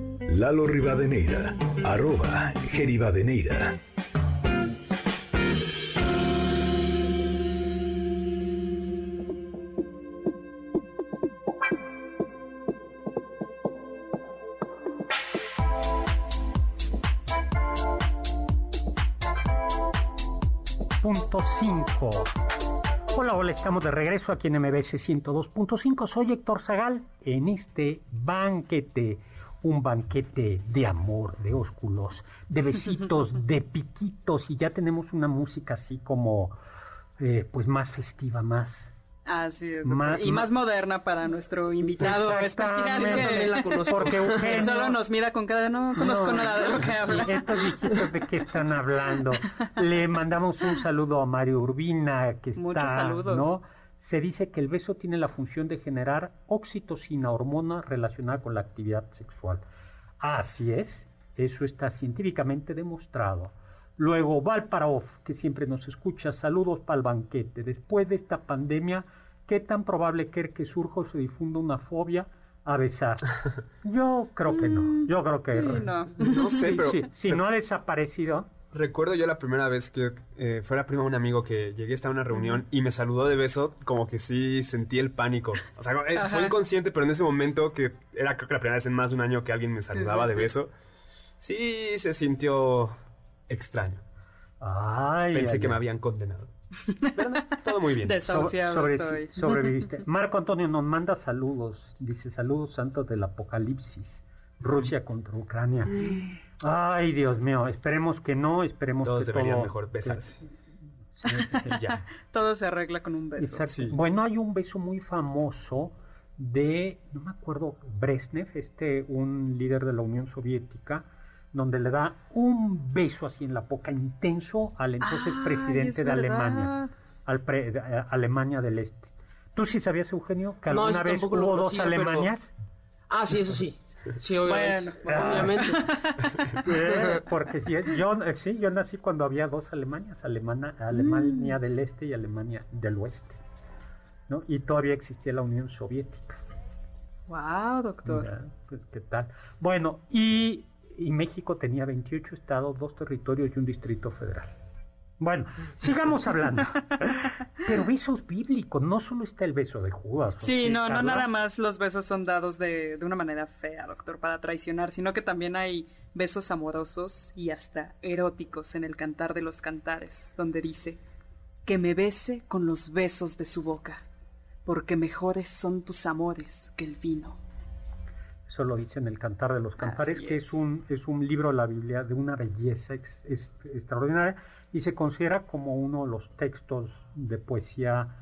[SPEAKER 1] Lalo Rivadeneira, arroba Geribadeneira.
[SPEAKER 3] Punto 5. Hola, hola, estamos de regreso aquí en MBS 102.5. Soy Héctor Zagal en este banquete. Un banquete de amor, de ósculos, de besitos, de piquitos. Y ya tenemos una música así como, eh, pues más festiva, más
[SPEAKER 4] Así es. y más moderna para nuestro invitado especial que.
[SPEAKER 3] Porque Eugenio...
[SPEAKER 4] solo nos mira con cada no conozco nada de lo que habla.
[SPEAKER 3] estos viejitos de qué están hablando. Le mandamos un saludo a Mario Urbina que está, Muchos saludos. ¿no? Se dice que el beso tiene la función de generar oxitocina, hormona relacionada con la actividad sexual. Así es, eso está científicamente demostrado. Luego, Valparov, que siempre nos escucha, saludos para el banquete. Después de esta pandemia, ¿qué tan probable que que surja o se difunda una fobia a besar? Yo creo que no. Yo creo que
[SPEAKER 4] no.
[SPEAKER 5] no sé, pero,
[SPEAKER 3] si no ha desaparecido.
[SPEAKER 5] Recuerdo yo la primera vez que eh, fue la prima de un amigo que llegué a una reunión y me saludó de beso, como que sí sentí el pánico. O sea, eh, fue inconsciente, pero en ese momento, que era creo que la primera vez en más de un año que alguien me saludaba de beso, sí se sintió extraño. Pensé que me habían condenado. todo muy bien.
[SPEAKER 4] Desahuciado
[SPEAKER 3] Sobreviviste. Marco Antonio nos manda saludos. Dice saludos santos del apocalipsis. Rusia contra Ucrania. Ay, Dios mío. Esperemos que no. Esperemos
[SPEAKER 5] Todos
[SPEAKER 3] que
[SPEAKER 5] deberían mejor besarse.
[SPEAKER 4] ya. Todo se arregla con un beso.
[SPEAKER 3] Bueno, hay un beso muy famoso de, no me acuerdo, Brezhnev, este, un líder de la Unión Soviética, donde le da un beso así en la boca intenso al entonces presidente de Alemania, al eh, Alemania del Este. ¿Tú sí sabías, Eugenio, que alguna vez hubo dos Alemanias?
[SPEAKER 6] Ah, sí, eso sí. Sí, obviamente. obviamente.
[SPEAKER 3] Eh, porque yo, eh, sí, yo nací cuando había dos Alemanias, Alemana, Alemania mm. del Este y Alemania del Oeste. ¿no? Y todavía existía la Unión Soviética.
[SPEAKER 4] Wow, doctor.
[SPEAKER 3] pues qué tal. Bueno, y y México tenía 28 estados, dos territorios y un distrito federal. Bueno, sigamos hablando. Pero besos bíblicos, no solo está el beso de Judas.
[SPEAKER 4] Sí, no, no nada más los besos son dados de, de una manera fea, doctor, para traicionar, sino que también hay besos amorosos y hasta eróticos en el cantar de los cantares, donde dice, que me bese con los besos de su boca, porque mejores son tus amores que el vino.
[SPEAKER 3] Eso lo dice en el Cantar de los Cantares, que es. un, es un libro de la Biblia de una belleza extraordinaria y se considera como uno de los textos de poesía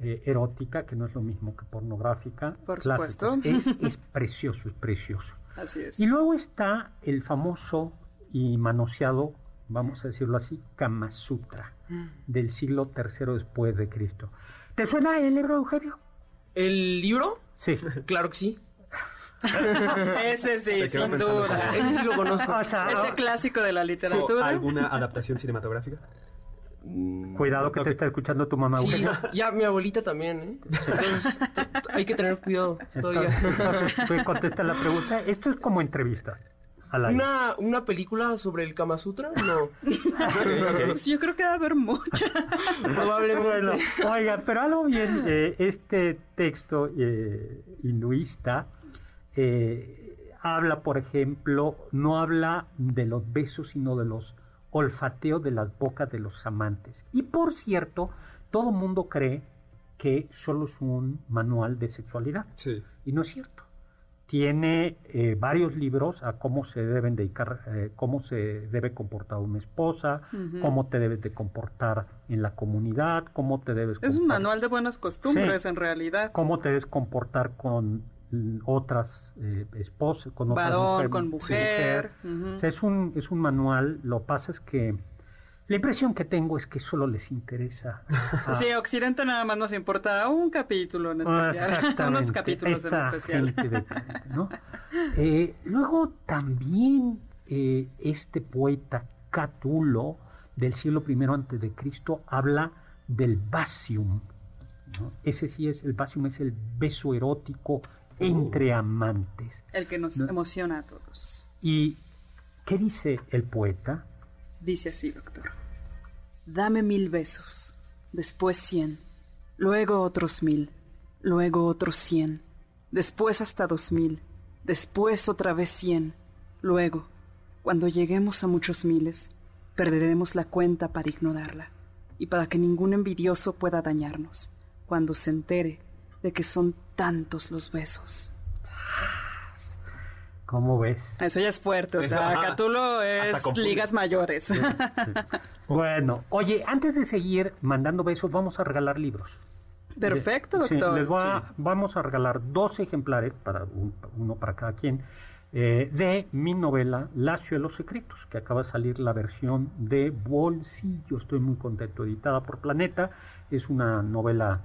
[SPEAKER 3] eh, erótica, que no es lo mismo que pornográfica.
[SPEAKER 4] Por supuesto.
[SPEAKER 3] Es, es precioso, es precioso.
[SPEAKER 4] Así es.
[SPEAKER 3] Y luego está el famoso y manoseado, vamos a decirlo así, Kama Sutra, mm. del siglo III después de Cristo. ¿Te suena el libro, Eugenio?
[SPEAKER 6] ¿El libro?
[SPEAKER 3] Sí.
[SPEAKER 6] claro que sí.
[SPEAKER 4] Ese sí, sin duda.
[SPEAKER 6] Ese sí lo conozco.
[SPEAKER 4] Ese clásico de la literatura.
[SPEAKER 5] ¿Alguna adaptación cinematográfica?
[SPEAKER 3] Mm, cuidado que te está escuchando tu mamá.
[SPEAKER 6] Sí, ya mi abuelita también, ¿eh? Entonces, hay que tener cuidado todavía.
[SPEAKER 3] Entonces, contesta la pregunta. Esto es como entrevista.
[SPEAKER 6] ¿Una, ¿Una película sobre el Kama Sutra? No.
[SPEAKER 4] yo creo que va a haber mucha.
[SPEAKER 3] Probablemente. oiga, pero algo bien, eh, este texto eh, hinduista eh, habla, por ejemplo, no habla de los besos, sino de los olfateos de las bocas de los amantes. Y por cierto, todo mundo cree que solo es un manual de sexualidad.
[SPEAKER 5] Sí.
[SPEAKER 3] Y no es cierto. Tiene eh, varios libros a cómo se deben dedicar, eh, cómo se debe comportar una esposa, cómo te debes de comportar en la comunidad, cómo te debes.
[SPEAKER 4] Es un manual de buenas costumbres en realidad.
[SPEAKER 3] Cómo te debes comportar con otras eh, esposas, con otras
[SPEAKER 4] mujeres, con mujer.
[SPEAKER 3] es, un, es un manual, lo pasa es que la impresión que tengo es que solo les interesa.
[SPEAKER 4] Sí, Occidente nada más nos importa un capítulo en especial, unos capítulos en especial.
[SPEAKER 3] Eh, luego también eh, este poeta Catulo del siglo I antes de Cristo habla del basium. Ese sí es, el basium es el beso erótico entre amantes.
[SPEAKER 4] El que nos emociona a todos.
[SPEAKER 3] ¿Y qué dice el poeta?
[SPEAKER 4] Dice así, doctor. Dame mil besos, después cien, luego otros mil, luego otros cien, después hasta dos mil, después otra vez cien, luego, cuando lleguemos a muchos miles, perderemos la cuenta para ignorarla. y para que ningún envidioso pueda dañarnos cuando se entere de que son tantos los besos.
[SPEAKER 3] ¿Cómo ves?
[SPEAKER 4] Eso ya es fuerte, o sea,
[SPEAKER 5] ajá.
[SPEAKER 4] Catulo es ligas mayores.
[SPEAKER 3] Bueno, oye, antes de seguir mandando besos, vamos a regalar libros.
[SPEAKER 4] Perfecto,
[SPEAKER 3] Sí,
[SPEAKER 4] doctor.
[SPEAKER 3] les voy a- Vamos a regalar dos ejemplares, para un- uno para cada quien, eh, de mi novela Lacio de los Secretos, que acaba de salir la versión de bolsillo. Estoy muy contento, editada por Planeta. Es una novela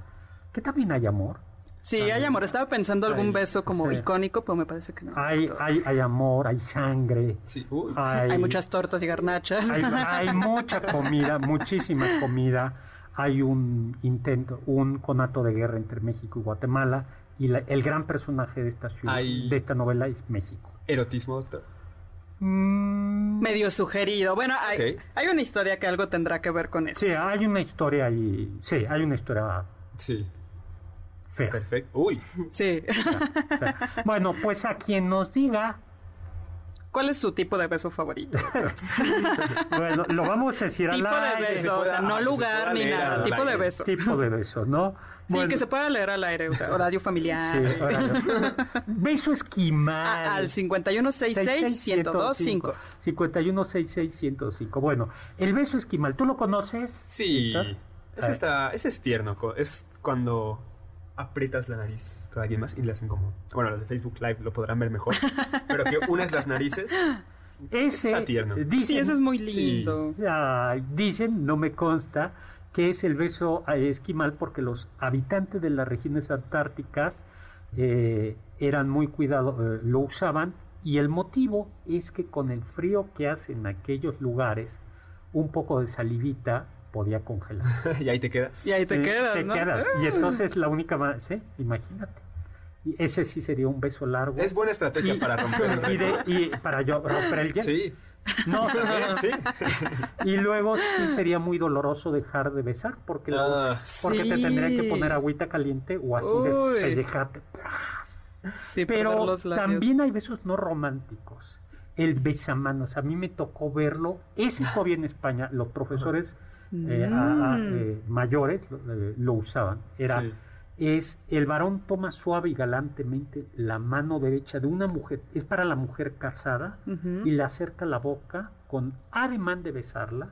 [SPEAKER 3] que también hay amor.
[SPEAKER 4] Sí, hay amor. Estaba pensando algún
[SPEAKER 3] Ay,
[SPEAKER 4] beso como
[SPEAKER 3] sí.
[SPEAKER 4] icónico, pero me parece que no.
[SPEAKER 3] Hay, hay, hay amor, hay sangre.
[SPEAKER 5] Sí, uy.
[SPEAKER 3] Hay,
[SPEAKER 4] Hay muchas tortas y garnachas.
[SPEAKER 3] hay, hay mucha comida, muchísima comida. Hay un intento, un conato de guerra entre México y Guatemala. Y la- el gran personaje de esta ciudad,
[SPEAKER 5] Hay-
[SPEAKER 3] de esta novela es México.
[SPEAKER 5] Erotismo, doctor.
[SPEAKER 3] Mm,
[SPEAKER 4] Medio sugerido. Bueno, hay, hay una historia que algo tendrá que ver con eso.
[SPEAKER 3] Sí, hay una historia ahí. Sí, hay una historia
[SPEAKER 5] Sí,
[SPEAKER 3] fea.
[SPEAKER 5] perfecto. Uy,
[SPEAKER 4] Sí.
[SPEAKER 3] fea. Bueno, pues a quien nos diga,
[SPEAKER 4] ¿Cuál es su tipo de beso favorito?
[SPEAKER 3] bueno, lo vamos a decir al
[SPEAKER 4] tipo de
[SPEAKER 3] aire.
[SPEAKER 4] beso, o sea, no
[SPEAKER 5] Ah, que se
[SPEAKER 4] lugar
[SPEAKER 5] pueda
[SPEAKER 4] ni
[SPEAKER 5] leer
[SPEAKER 4] nada. Tipo de beso.
[SPEAKER 3] Tipo de beso, ¿no?
[SPEAKER 4] Sí, que se pueda leer al aire, o sea, horario familiar.
[SPEAKER 3] sí, órale. beso esquimal.
[SPEAKER 4] A- al 5166-1025.
[SPEAKER 3] 5166-105. Bueno, el beso esquimal, ¿tú lo conoces?
[SPEAKER 5] sí. Ese, está, ese es tierno. Es cuando aprietas la nariz con alguien más y le hacen como... Bueno, los de Facebook Live lo podrán ver mejor. pero que unes las narices.
[SPEAKER 3] Ese,
[SPEAKER 5] Está tierno.
[SPEAKER 3] Dicen,
[SPEAKER 4] Sí, ese es muy
[SPEAKER 5] Sí.
[SPEAKER 4] lindo.
[SPEAKER 3] Ay, dicen, no me consta, que es el beso esquimal porque los habitantes de las regiones antárticas eh, eran muy cuidados, eh, lo usaban y el motivo es que con el frío que hace en aquellos lugares, un poco de salivita podía congelar.
[SPEAKER 5] y ahí te quedas.
[SPEAKER 4] Y ahí te
[SPEAKER 3] Eh,
[SPEAKER 4] quedas,
[SPEAKER 3] te
[SPEAKER 4] ¿no?
[SPEAKER 3] quedas. Y entonces la única manera, ¿sí? imagínate. Y ese sí sería un beso largo.
[SPEAKER 5] Es buena estrategia
[SPEAKER 3] Y-
[SPEAKER 5] para romper el
[SPEAKER 3] y, de-
[SPEAKER 5] récord.
[SPEAKER 3] y para yo romper el hielo.
[SPEAKER 5] Sí.
[SPEAKER 3] No,
[SPEAKER 5] sí.
[SPEAKER 3] y luego sí sería muy doloroso dejar de besar porque,
[SPEAKER 5] Ah.
[SPEAKER 3] porque te tendría que poner agüita caliente o así
[SPEAKER 4] Uy.
[SPEAKER 3] de.
[SPEAKER 4] Sí,
[SPEAKER 3] Pero también hay besos no románticos. El besamanos, a mí me tocó verlo. Ese todavía en España, los profesores eh, a- a-
[SPEAKER 4] Mm.
[SPEAKER 3] eh, mayores lo, eh, lo usaban. Era
[SPEAKER 5] Sí.
[SPEAKER 3] es el varón toma suave y galantemente la mano derecha de una mujer, es para la mujer casada, y le acerca la boca con ademán de besarla,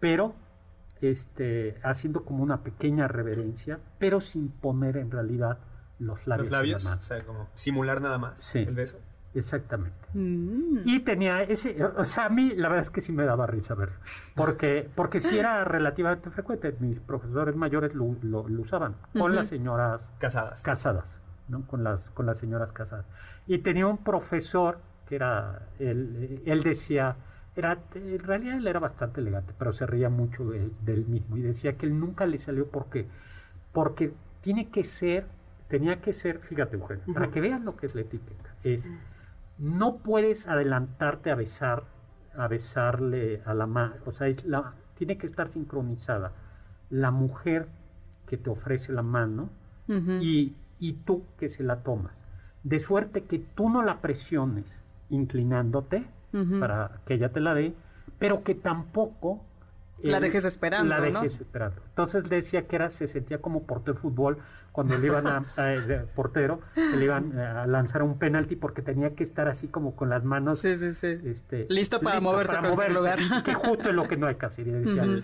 [SPEAKER 3] pero este haciendo como una pequeña reverencia, pero sin poner en realidad los labios.
[SPEAKER 5] Los
[SPEAKER 3] en la
[SPEAKER 5] labios.
[SPEAKER 3] mano.
[SPEAKER 5] O sea, como simular nada más
[SPEAKER 3] Sí.
[SPEAKER 5] el beso.
[SPEAKER 3] Exactamente.
[SPEAKER 4] Mm.
[SPEAKER 3] Y tenía ese, o sea, a mí la verdad es que sí me daba risa ver, porque porque sí era relativamente frecuente, mis profesores mayores lo, lo- lo usaban con las señoras
[SPEAKER 5] Casadas.
[SPEAKER 3] casadas, ¿no? Con las, con las señoras casadas. Y tenía un profesor que era, él, él decía, era, en realidad él era bastante elegante, pero se reía mucho de, de él mismo y decía que él nunca le salió porque, porque tiene que ser, tenía que ser, fíjate, Eugenio, para que vean lo que es la etiqueta, es, no puedes adelantarte a besar, a besarle a la mano, o sea, es la, tiene que estar sincronizada la mujer que te ofrece la mano y, y tú que se la tomas. De suerte que tú no la presiones inclinándote para que ella te la dé, pero que tampoco
[SPEAKER 4] La dejes esperando,
[SPEAKER 3] La
[SPEAKER 4] ¿no?
[SPEAKER 3] dejes esperando. Entonces decía que era, se sentía como portero de fútbol cuando le iban a, a- de portero, le iban a lanzar un penalti porque tenía que estar así como con las manos
[SPEAKER 4] Sí, sí, sí.
[SPEAKER 3] este,
[SPEAKER 4] Listo para moverse a cualquier lugar.
[SPEAKER 3] y que justo es lo que no hay que hacer. y decía,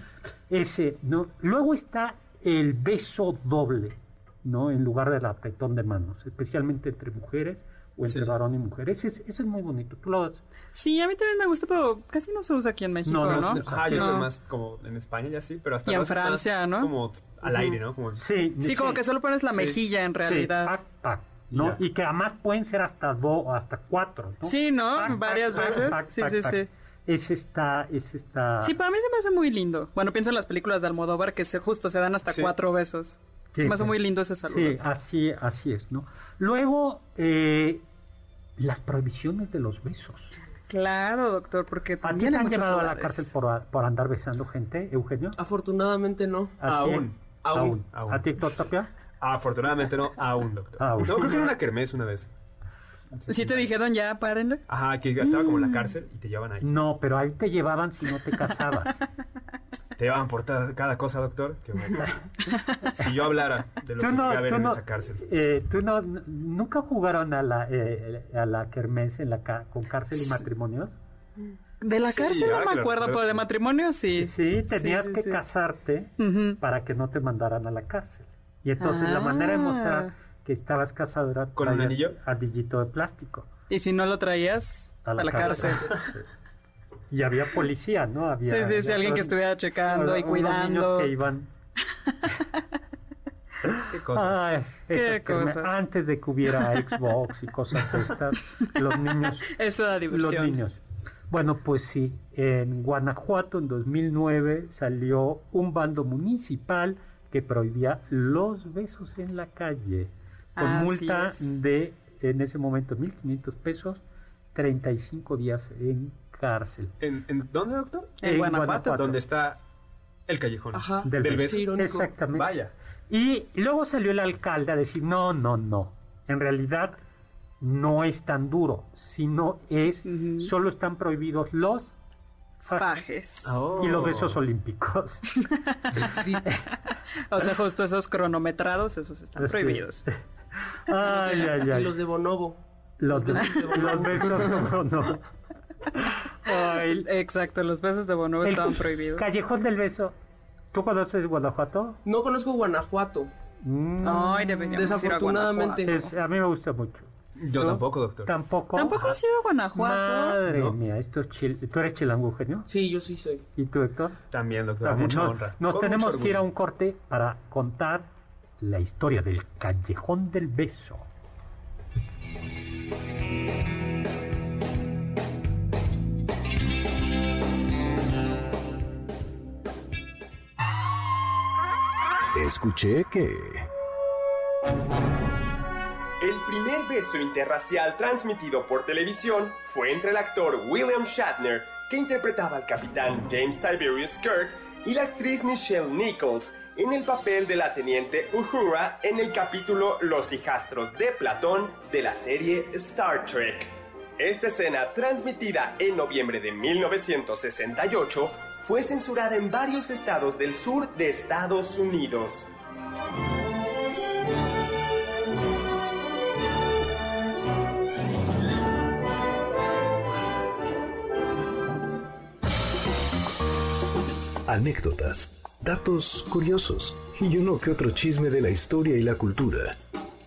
[SPEAKER 3] ese, ¿no? Luego está el beso doble, ¿no? En lugar del apretón de manos, especialmente entre mujeres o entre
[SPEAKER 5] Sí.
[SPEAKER 3] varón y mujer. Ese es, ese es muy bonito. Tú lo-
[SPEAKER 4] Sí, a mí también me gusta, pero casi no se usa aquí en México,
[SPEAKER 3] No,
[SPEAKER 4] ¿no?
[SPEAKER 3] no,
[SPEAKER 5] yo
[SPEAKER 4] No.
[SPEAKER 5] más como en España ya sí, pero hasta
[SPEAKER 4] Y en
[SPEAKER 5] más- más
[SPEAKER 4] Francia, ¿no?
[SPEAKER 5] Como al aire, ¿no? Como
[SPEAKER 3] sí,
[SPEAKER 4] Sí, como que solo pones la
[SPEAKER 5] Sí.
[SPEAKER 4] mejilla en
[SPEAKER 3] sí,
[SPEAKER 4] realidad.
[SPEAKER 3] pac, pac, ¿no? Y que además pueden ser hasta dos, hasta cuatro, ¿no?
[SPEAKER 4] Sí, ¿no? Varias
[SPEAKER 3] pac,
[SPEAKER 4] veces.
[SPEAKER 3] pac,
[SPEAKER 4] Sí,
[SPEAKER 3] pac,
[SPEAKER 4] sí,
[SPEAKER 3] pac.
[SPEAKER 4] sí.
[SPEAKER 3] Ese está, ese está.
[SPEAKER 4] Sí, para mí se me hace muy lindo. Bueno, pienso en las películas de Almodóvar que se, justo se dan hasta
[SPEAKER 5] Sí.
[SPEAKER 4] cuatro besos.
[SPEAKER 3] Sí,
[SPEAKER 4] se me hace muy lindo ese saludo.
[SPEAKER 3] Sí, así, así es, ¿no? Luego, eh, las prohibiciones de los besos.
[SPEAKER 4] Claro, doctor, porque
[SPEAKER 3] ¿A ti
[SPEAKER 4] también
[SPEAKER 3] te
[SPEAKER 4] hay
[SPEAKER 3] han llevado a la cárcel por, por andar besando gente, Eugenio?
[SPEAKER 6] Afortunadamente no.
[SPEAKER 3] ¿A?
[SPEAKER 5] Aún.
[SPEAKER 6] Aún.
[SPEAKER 5] Aún.
[SPEAKER 3] ¿A ti, Tapia?
[SPEAKER 5] Afortunadamente no, aún, doctor.
[SPEAKER 3] Aún.
[SPEAKER 5] No, creo que era una kermés una vez.
[SPEAKER 4] Sí te dijeron ya, párenle.
[SPEAKER 5] Ajá, que estaba como en la cárcel y te llevaban ahí.
[SPEAKER 3] No, pero ahí te llevaban si no te casabas.
[SPEAKER 5] Te llevaban por cada cosa, doctor. Bueno. Si yo hablara de lo
[SPEAKER 3] Tú
[SPEAKER 5] que
[SPEAKER 3] no, tú
[SPEAKER 5] en
[SPEAKER 3] no,
[SPEAKER 5] esa cárcel.
[SPEAKER 3] eh, tú no, nunca jugaron a la, eh, a la kermés en la ca- con cárcel y matrimonios.
[SPEAKER 4] De la
[SPEAKER 5] Sí,
[SPEAKER 4] cárcel no me acuerdo, pero de matrimonio sí.
[SPEAKER 3] Sí, tenías
[SPEAKER 4] sí,
[SPEAKER 3] que
[SPEAKER 4] sí.
[SPEAKER 3] casarte para que no te mandaran a la cárcel. Y entonces la manera de
[SPEAKER 4] Ah.
[SPEAKER 3] mostrar que estabas casado era
[SPEAKER 5] ¿Con un anillo?
[SPEAKER 3] anillito de plástico.
[SPEAKER 4] Y si no lo traías, a la, cárcel.
[SPEAKER 3] Y había policía, ¿no? Había,
[SPEAKER 4] Sí, sí, sí, alguien que estuviera checando y cuidando.
[SPEAKER 3] que iban
[SPEAKER 5] Qué cosas.
[SPEAKER 3] Ay,
[SPEAKER 4] Qué cosas.
[SPEAKER 3] antes de que hubiera Xbox y cosas de estas, los niños
[SPEAKER 4] Eso da
[SPEAKER 3] los
[SPEAKER 4] diversión.
[SPEAKER 3] niños. Bueno, pues sí, en Guanajuato en 2009 salió un bando municipal que prohibía los besos en la calle, con
[SPEAKER 4] Así
[SPEAKER 3] multa
[SPEAKER 4] es.
[SPEAKER 3] de, en ese momento, 1.500 pesos, 35 días en cárcel.
[SPEAKER 5] ¿En, en dónde, doctor?
[SPEAKER 4] En Guanajuato.
[SPEAKER 5] ¿Dónde está el callejón?
[SPEAKER 6] Ajá.
[SPEAKER 3] Del
[SPEAKER 5] Del
[SPEAKER 3] beso.
[SPEAKER 6] irónico.
[SPEAKER 3] Exactamente.
[SPEAKER 5] Vaya.
[SPEAKER 3] Y luego salió el alcalde a decir, no, no, no, en realidad no es tan duro, sino es, solo están prohibidos los fajes y los besos olímpicos.
[SPEAKER 4] O sea, justo esos cronometrados, esos están
[SPEAKER 3] Sí.
[SPEAKER 4] prohibidos.
[SPEAKER 3] Ay, ay, ay.
[SPEAKER 6] Y los de Bonobo.
[SPEAKER 3] Los, besos, los besos no, no. Ay,
[SPEAKER 4] Exacto, los besos de Bonobo
[SPEAKER 3] el
[SPEAKER 4] estaban prohibidos.
[SPEAKER 3] Callejón del beso. ¿Tú conoces Guanajuato?
[SPEAKER 6] No conozco Guanajuato.
[SPEAKER 3] Mm,
[SPEAKER 4] Ay, ir a
[SPEAKER 6] Desafortunadamente.
[SPEAKER 4] Guanajuato.
[SPEAKER 3] es- a mí me gusta mucho.
[SPEAKER 5] Yo tampoco, doctor.
[SPEAKER 3] Tampoco.
[SPEAKER 4] ¿Tampoco has ido a Guanajuato?
[SPEAKER 3] Madre
[SPEAKER 5] No.
[SPEAKER 3] mía, esto es chil- ¿Tú eres chilango, Eugenio?
[SPEAKER 6] Sí, yo sí soy.
[SPEAKER 3] ¿Y tú, Héctor?
[SPEAKER 5] También, doctor.
[SPEAKER 3] También
[SPEAKER 5] mucha
[SPEAKER 3] nos,
[SPEAKER 5] honra.
[SPEAKER 3] nos
[SPEAKER 5] Con
[SPEAKER 3] tenemos que ir a un corte para contar la historia del Callejón del Beso.
[SPEAKER 1] Escuché que...
[SPEAKER 7] El primer beso interracial transmitido por televisión fue entre el actor William Shatner, que interpretaba al capitán James Tiberius Kirk, y la actriz Nichelle Nichols en el papel de la teniente Uhura en el capítulo Los hijastros de Platón de la serie Star Trek. Esta escena, transmitida en noviembre de 1968, fue censurada en varios estados del sur de Estados Unidos.
[SPEAKER 1] Anécdotas, datos curiosos y uno que otro chisme de la historia y la cultura.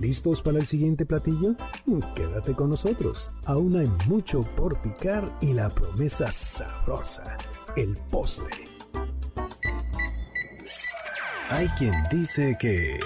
[SPEAKER 1] ¿Listos para el siguiente platillo? Quédate con nosotros. Aún hay mucho por picar y la promesa sabrosa, el postre. Hay quien dice que...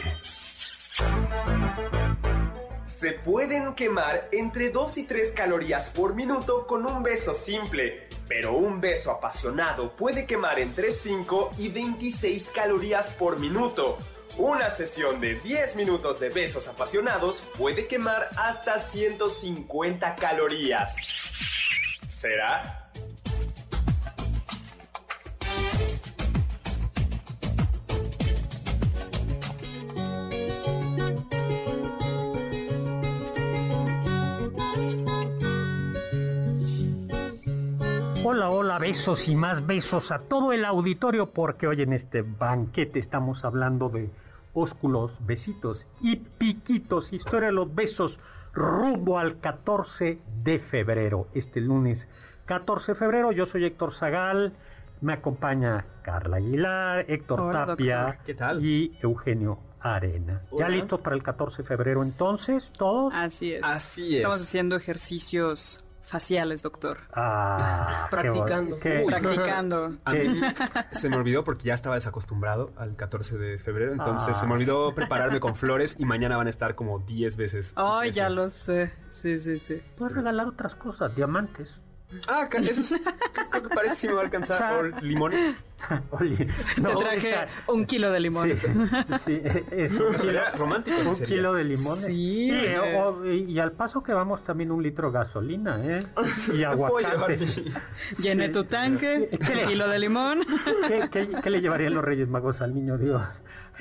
[SPEAKER 7] Se pueden quemar entre 2 y 3 calorías por minuto con un beso simple, pero un beso apasionado puede quemar entre 5 y 26 calorías por minuto. Una sesión de 10 minutos de besos apasionados puede quemar hasta 150 calorías. ¿Será?
[SPEAKER 3] Hola, hola, besos y más besos a todo el auditorio porque hoy en este banquete estamos hablando de ósculos, besitos y piquitos, historia de los besos rumbo al 14 de febrero, este lunes 14 de febrero. Yo soy Héctor Zagal, me acompaña Carla Aguilar, Héctor
[SPEAKER 4] Hola,
[SPEAKER 3] Tapia
[SPEAKER 4] doctor.
[SPEAKER 5] ¿Qué tal?
[SPEAKER 3] y Eugenio Arena. ¿Ya listos para el 14 de febrero entonces? ¿Todos?
[SPEAKER 4] Así es.
[SPEAKER 5] Así es.
[SPEAKER 4] Estamos haciendo ejercicios faciales, doctor.
[SPEAKER 3] Ah,
[SPEAKER 6] Practicando.
[SPEAKER 3] bueno, qué-
[SPEAKER 5] Uy.
[SPEAKER 4] Practicando.
[SPEAKER 5] A mí se me olvidó porque ya estaba desacostumbrado al 14 de febrero, entonces
[SPEAKER 3] Ah.
[SPEAKER 5] se me olvidó prepararme con flores y mañana van a estar como 10 veces.
[SPEAKER 4] Ay, ya lo sé. Sí, sí, sí.
[SPEAKER 3] Puedes regalar otras cosas, diamantes.
[SPEAKER 5] Ah, eso es, creo que parece si me va a alcanzar. O limones.
[SPEAKER 3] Oye,
[SPEAKER 4] Te
[SPEAKER 3] no,
[SPEAKER 4] traje un kilo de limón.
[SPEAKER 3] Sí, sí, es un kilo,
[SPEAKER 5] romántico, sí
[SPEAKER 3] un
[SPEAKER 5] sería.
[SPEAKER 3] kilo de limones.
[SPEAKER 4] Sí,
[SPEAKER 3] y, o- al paso que vamos también un litro de gasolina, ¿eh? Y
[SPEAKER 5] Voy a
[SPEAKER 3] aguacate.
[SPEAKER 5] llevar-
[SPEAKER 4] Llené tu tanque,
[SPEAKER 3] ¿Qué le-
[SPEAKER 4] un kilo de limón.
[SPEAKER 3] ¿Qué, qué, qué le llevarían los Reyes Magos al niño Dios?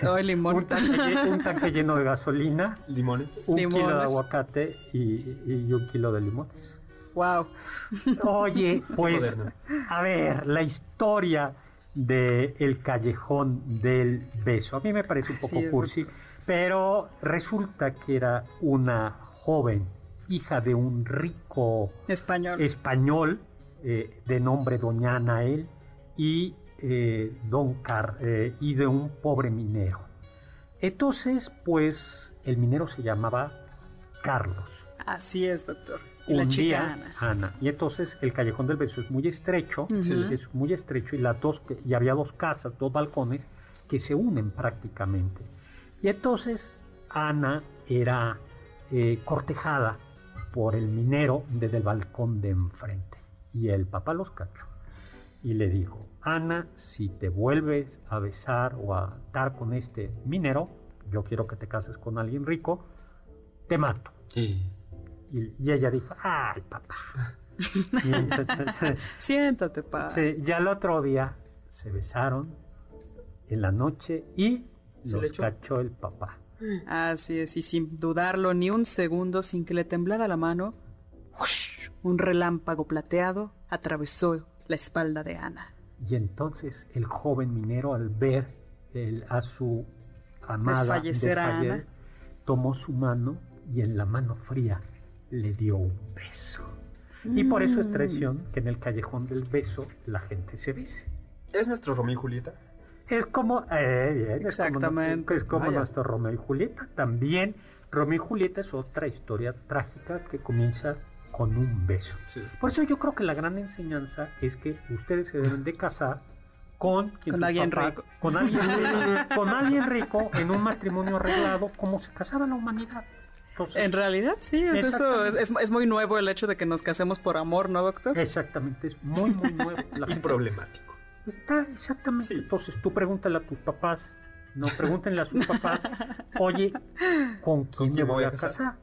[SPEAKER 4] Hoy
[SPEAKER 3] Un
[SPEAKER 4] limón.
[SPEAKER 3] tanque, lle- un tanque lleno de gasolina,
[SPEAKER 5] Limones.
[SPEAKER 3] un kilo de aguacate y, y un kilo de limones.
[SPEAKER 4] Wow.
[SPEAKER 3] Oye, pues, a ver, la historia de El Callejón del Beso. A mí me parece un poco cursi, pero resulta que era una joven, hija de un rico
[SPEAKER 4] Español.
[SPEAKER 3] español eh, de nombre Doña Anael y, eh, don Car eh, y de un pobre minero. Entonces, pues, el minero se llamaba Carlos
[SPEAKER 4] Así es, doctor. Y
[SPEAKER 3] un
[SPEAKER 4] la chica
[SPEAKER 3] día,
[SPEAKER 4] Ana.
[SPEAKER 3] Ana. Y entonces el callejón del beso es muy estrecho, sí, es muy estrecho y las dos y había dos casas, dos balcones que se unen prácticamente. Y entonces Ana era eh, cortejada por el minero desde el balcón de enfrente y el papá los cachó y le dijo, Ana, si te vuelves a besar o a dar con este minero, yo quiero que te cases con alguien rico, te mato.
[SPEAKER 5] Sí.
[SPEAKER 3] Y, y ella dijo, ay, papá. Y entonces,
[SPEAKER 4] Siéntate, pa.
[SPEAKER 3] sí, ya el otro día se besaron en la noche y
[SPEAKER 6] ¿Se
[SPEAKER 3] los cachó el papá.
[SPEAKER 4] Así es, y sin dudarlo ni un segundo, sin que le temblara la mano, ¡ush! un relámpago plateado atravesó la espalda de Ana.
[SPEAKER 3] Y entonces el joven minero al ver el- a su amada
[SPEAKER 4] Desfallecer a Ana.
[SPEAKER 3] tomó su mano y en la mano fría le dio un beso. Y por eso es tradición que en el callejón del beso la gente se bese.
[SPEAKER 5] ¿Es nuestro Romeo y Julieta?
[SPEAKER 3] Es como, eh, bien, es como-
[SPEAKER 4] Exactamente.
[SPEAKER 3] es como nuestro Romeo y Julieta. También Romeo y Julieta es otra historia trágica que comienza con un beso.
[SPEAKER 5] Sí.
[SPEAKER 3] Por eso yo creo que la gran enseñanza es que ustedes se deben de casar con quien
[SPEAKER 4] Con alguien rico.
[SPEAKER 3] Con alguien, rico, con alguien rico en un matrimonio arreglado como se casaba la humanidad.
[SPEAKER 4] En realidad, sí, es eso es, es- es muy nuevo el hecho de que nos casemos por amor, ¿no, doctor?
[SPEAKER 3] Exactamente, es muy, muy nuevo. La
[SPEAKER 5] Y problemático.
[SPEAKER 3] Está exactamente.
[SPEAKER 5] Sí.
[SPEAKER 3] Entonces tú pregúntale a tus papás, no pregúntenle a sus papás, oye, ¿con quién me voy a casar?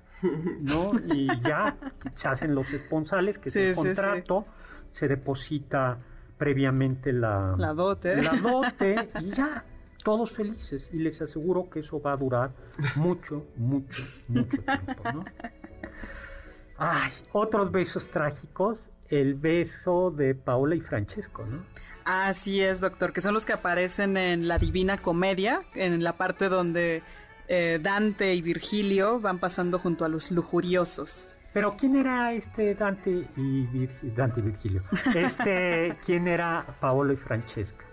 [SPEAKER 3] ¿No? Y ya se hacen los esponsales, que
[SPEAKER 4] Sí,
[SPEAKER 3] es
[SPEAKER 4] sí,
[SPEAKER 3] el contrato, se deposita previamente la,
[SPEAKER 4] La dote.
[SPEAKER 3] la dote y ya, todos felices. Y les aseguro que eso va a durar mucho, mucho, mucho tiempo, ¿no? Ay, otros besos trágicos, el beso de Paola y Francesco, ¿no?
[SPEAKER 4] Así es, doctor, que son los que aparecen en la Divina Comedia, en la parte donde eh, Dante y Virgilio van pasando junto a los lujuriosos.
[SPEAKER 3] Pero ¿quién era este Dante y Vir- Dante y Virgilio? Este, ¿quién era Paolo y Francesca?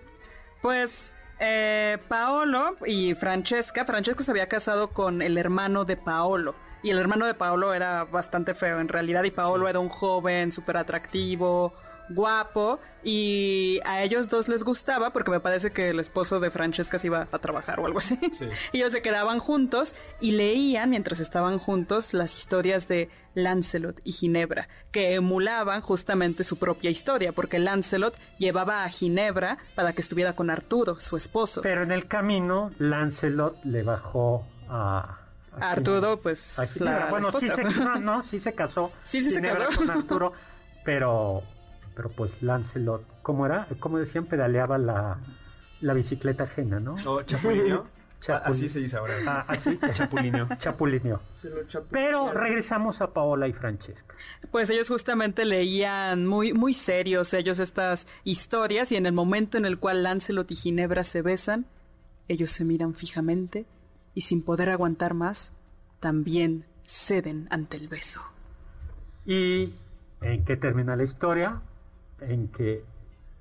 [SPEAKER 4] Pues eh, Paolo y Francesca, Francesca se había casado con el hermano de Paolo. Y el hermano de Paolo era bastante feo en realidad. Y Paolo era un joven súper atractivo, guapo. Y a ellos dos les gustaba porque me parece que el esposo de Francesca se iba a trabajar o algo así.
[SPEAKER 5] Sí.
[SPEAKER 4] Y ellos se quedaban juntos y leían mientras estaban juntos las historias de Lancelot y Ginebra, que emulaban justamente su propia historia, porque Lancelot llevaba a Ginebra para que estuviera con Arturo, su esposo.
[SPEAKER 3] Pero en el camino, Lancelot le bajó a...
[SPEAKER 4] A Arturo, pues,
[SPEAKER 3] a
[SPEAKER 4] la
[SPEAKER 3] bueno, sí se, no, no, sí se casó.
[SPEAKER 4] Sí, sí se
[SPEAKER 3] Ginebra
[SPEAKER 4] casó.
[SPEAKER 3] con Arturo, pero, pero pues Lancelot, ¿cómo era? Como decían, pedaleaba la, la bicicleta ajena, ¿no?
[SPEAKER 5] ¿O Chapulineo?
[SPEAKER 3] Chapulín.
[SPEAKER 5] Así se dice ahora.
[SPEAKER 3] Ah, así.
[SPEAKER 5] Chapulineo.
[SPEAKER 3] Chapulineo.
[SPEAKER 6] Se lo chapu-
[SPEAKER 3] Pero regresamos a Paola y Francesca.
[SPEAKER 4] Pues ellos justamente leían muy, muy serios ellos estas historias y en el momento en el cual Lancelot y Ginebra se besan, ellos se miran fijamente y sin poder aguantar más, también ceden ante el beso.
[SPEAKER 3] ¿Y en qué termina la historia? En que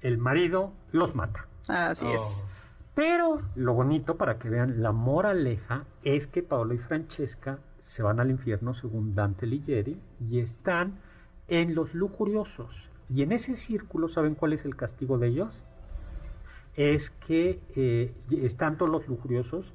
[SPEAKER 3] el marido los mata.
[SPEAKER 4] Así
[SPEAKER 5] Oh.
[SPEAKER 4] es.
[SPEAKER 3] Pero lo bonito para que vean la moraleja es que Paolo y Francesca se van al infierno según Dante Alighieri y están en los lujuriosos. Y en ese círculo, ¿saben cuál es el castigo de ellos? Es que eh, están todos los lujuriosos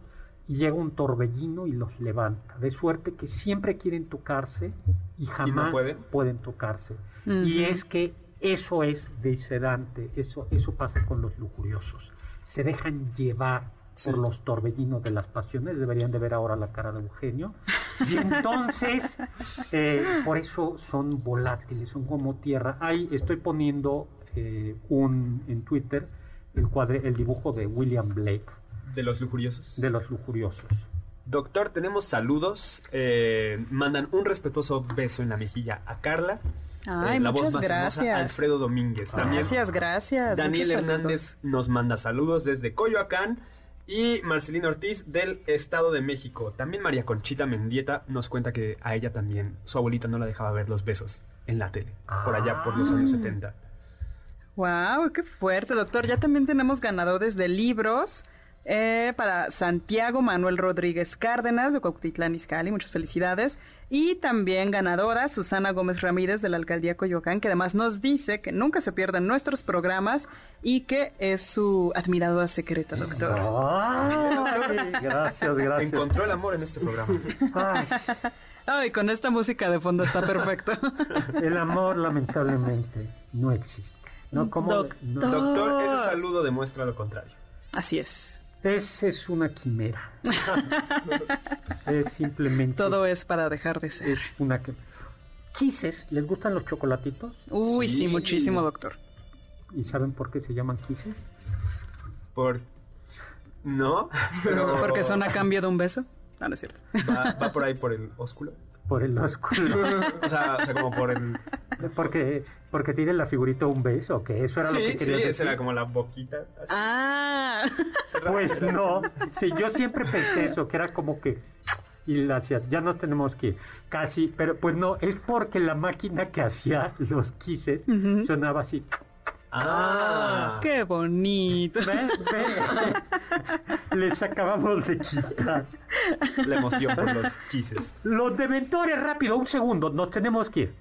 [SPEAKER 3] y llega un torbellino y los levanta. De suerte que siempre quieren tocarse y jamás
[SPEAKER 5] pueden?
[SPEAKER 3] pueden tocarse. Y es que Eso es desedante, eso, eso pasa con los lujuriosos. Se dejan llevar por los torbellinos de las pasiones, deberían de ver ahora la cara de Eugenio. Y entonces, eh, por eso son volátiles, son como tierra. Ahí estoy poniendo eh, un en Twitter el, cuadre, el dibujo de William Blake.
[SPEAKER 5] De los lujuriosos.
[SPEAKER 3] De los lujuriosos.
[SPEAKER 5] Doctor, tenemos saludos. Eh, mandan un respetuoso beso en la mejilla a Carla.
[SPEAKER 4] Ay, la voz más
[SPEAKER 5] gracias. Alfredo Domínguez. También
[SPEAKER 4] gracias, gracias.
[SPEAKER 5] Daniel Hernández nos manda saludos desde Coyoacán. Y Marcelina Ortiz del Estado de México. También María Conchita Mendieta nos cuenta que a ella también su abuelita no la dejaba ver los besos en la tele. Por allá, por los años 70.
[SPEAKER 4] ¡Wow! ¡Qué fuerte, doctor! Ya también tenemos ganadores de libros. Eh, para Santiago Manuel Rodríguez Cárdenas de Cuautitlán Izcalli, muchas felicidades. Y también ganadora Susana Gómez Ramírez de la Alcaldía Coyoacán, que además nos dice que nunca se pierdan nuestros programas y que es su admirada secreta, doctor.
[SPEAKER 3] gracias, gracias.
[SPEAKER 5] Encontró el amor en este programa.
[SPEAKER 4] Ay. con esta música de fondo está perfecto.
[SPEAKER 3] El amor, lamentablemente, no existe. No, como
[SPEAKER 5] Doctor, ese saludo demuestra lo contrario.
[SPEAKER 4] Así es.
[SPEAKER 3] Es, es una quimera. es simplemente.
[SPEAKER 4] Todo es para dejar de ser.
[SPEAKER 3] Es una Kisses, ¿les gustan los chocolatitos?
[SPEAKER 4] Uy, sí, muchísimo, doctor.
[SPEAKER 3] ¿Y saben por qué se llaman kisses?
[SPEAKER 5] Por. No, pero.
[SPEAKER 4] Porque son a cambio de un beso. No, no es cierto.
[SPEAKER 5] Va, va por ahí por el ósculo
[SPEAKER 3] por el ósculo.
[SPEAKER 5] o, sea, o sea, como por el...
[SPEAKER 3] Porque, porque tiene la figurita un beso, que eso era lo que quería
[SPEAKER 5] sí,
[SPEAKER 3] decir.
[SPEAKER 5] era como la boquita.
[SPEAKER 4] Ah.
[SPEAKER 3] Pues no, sí, yo siempre pensé eso, que era como que... Y la hacía, ya no tenemos que casi, pero pues no, es porque la máquina que hacía los quises sonaba así.
[SPEAKER 4] Ah, qué bonito.
[SPEAKER 3] Ve, ve. Les acabamos de quitar
[SPEAKER 5] la emoción por los quises.
[SPEAKER 3] Los dementores, rápido, un segundo, nos tenemos que ir.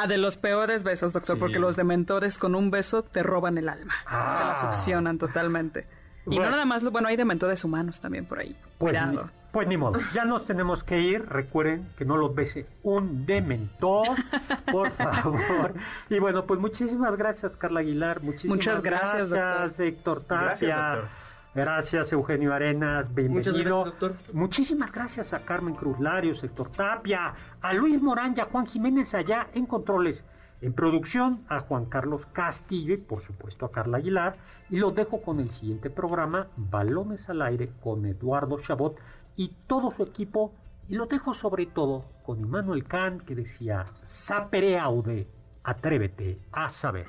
[SPEAKER 4] Ah, de los peores besos, doctor, porque los dementores con un beso te roban el alma. Te la ah. succionan totalmente. Y no nada más, bueno, hay dementores humanos también por ahí.
[SPEAKER 3] Pues Cuidado. Pues ni modo, ya nos tenemos que ir. Recuerden que no los bese un dementor, por favor. Y bueno, pues muchísimas gracias, Carla Aguilar. Muchísimas
[SPEAKER 4] Muchas gracias,
[SPEAKER 3] gracias Héctor Tapia. Gracias, Eugenio Arenas, bienvenido.
[SPEAKER 6] doctor.
[SPEAKER 3] Muchísimas gracias a Carmen Cruz Larios, Héctor Tapia, a Luis Morán y a Juan Jiménez allá en Controles. En producción, a Juan Carlos Castillo y por supuesto a Carla Aguilar. Y los dejo con el siguiente programa, Balones al Aire, con Eduardo Chabot y todo su equipo y lo dejo sobre todo con Immanuel Kant que decía, sapere aude, atrévete a saber.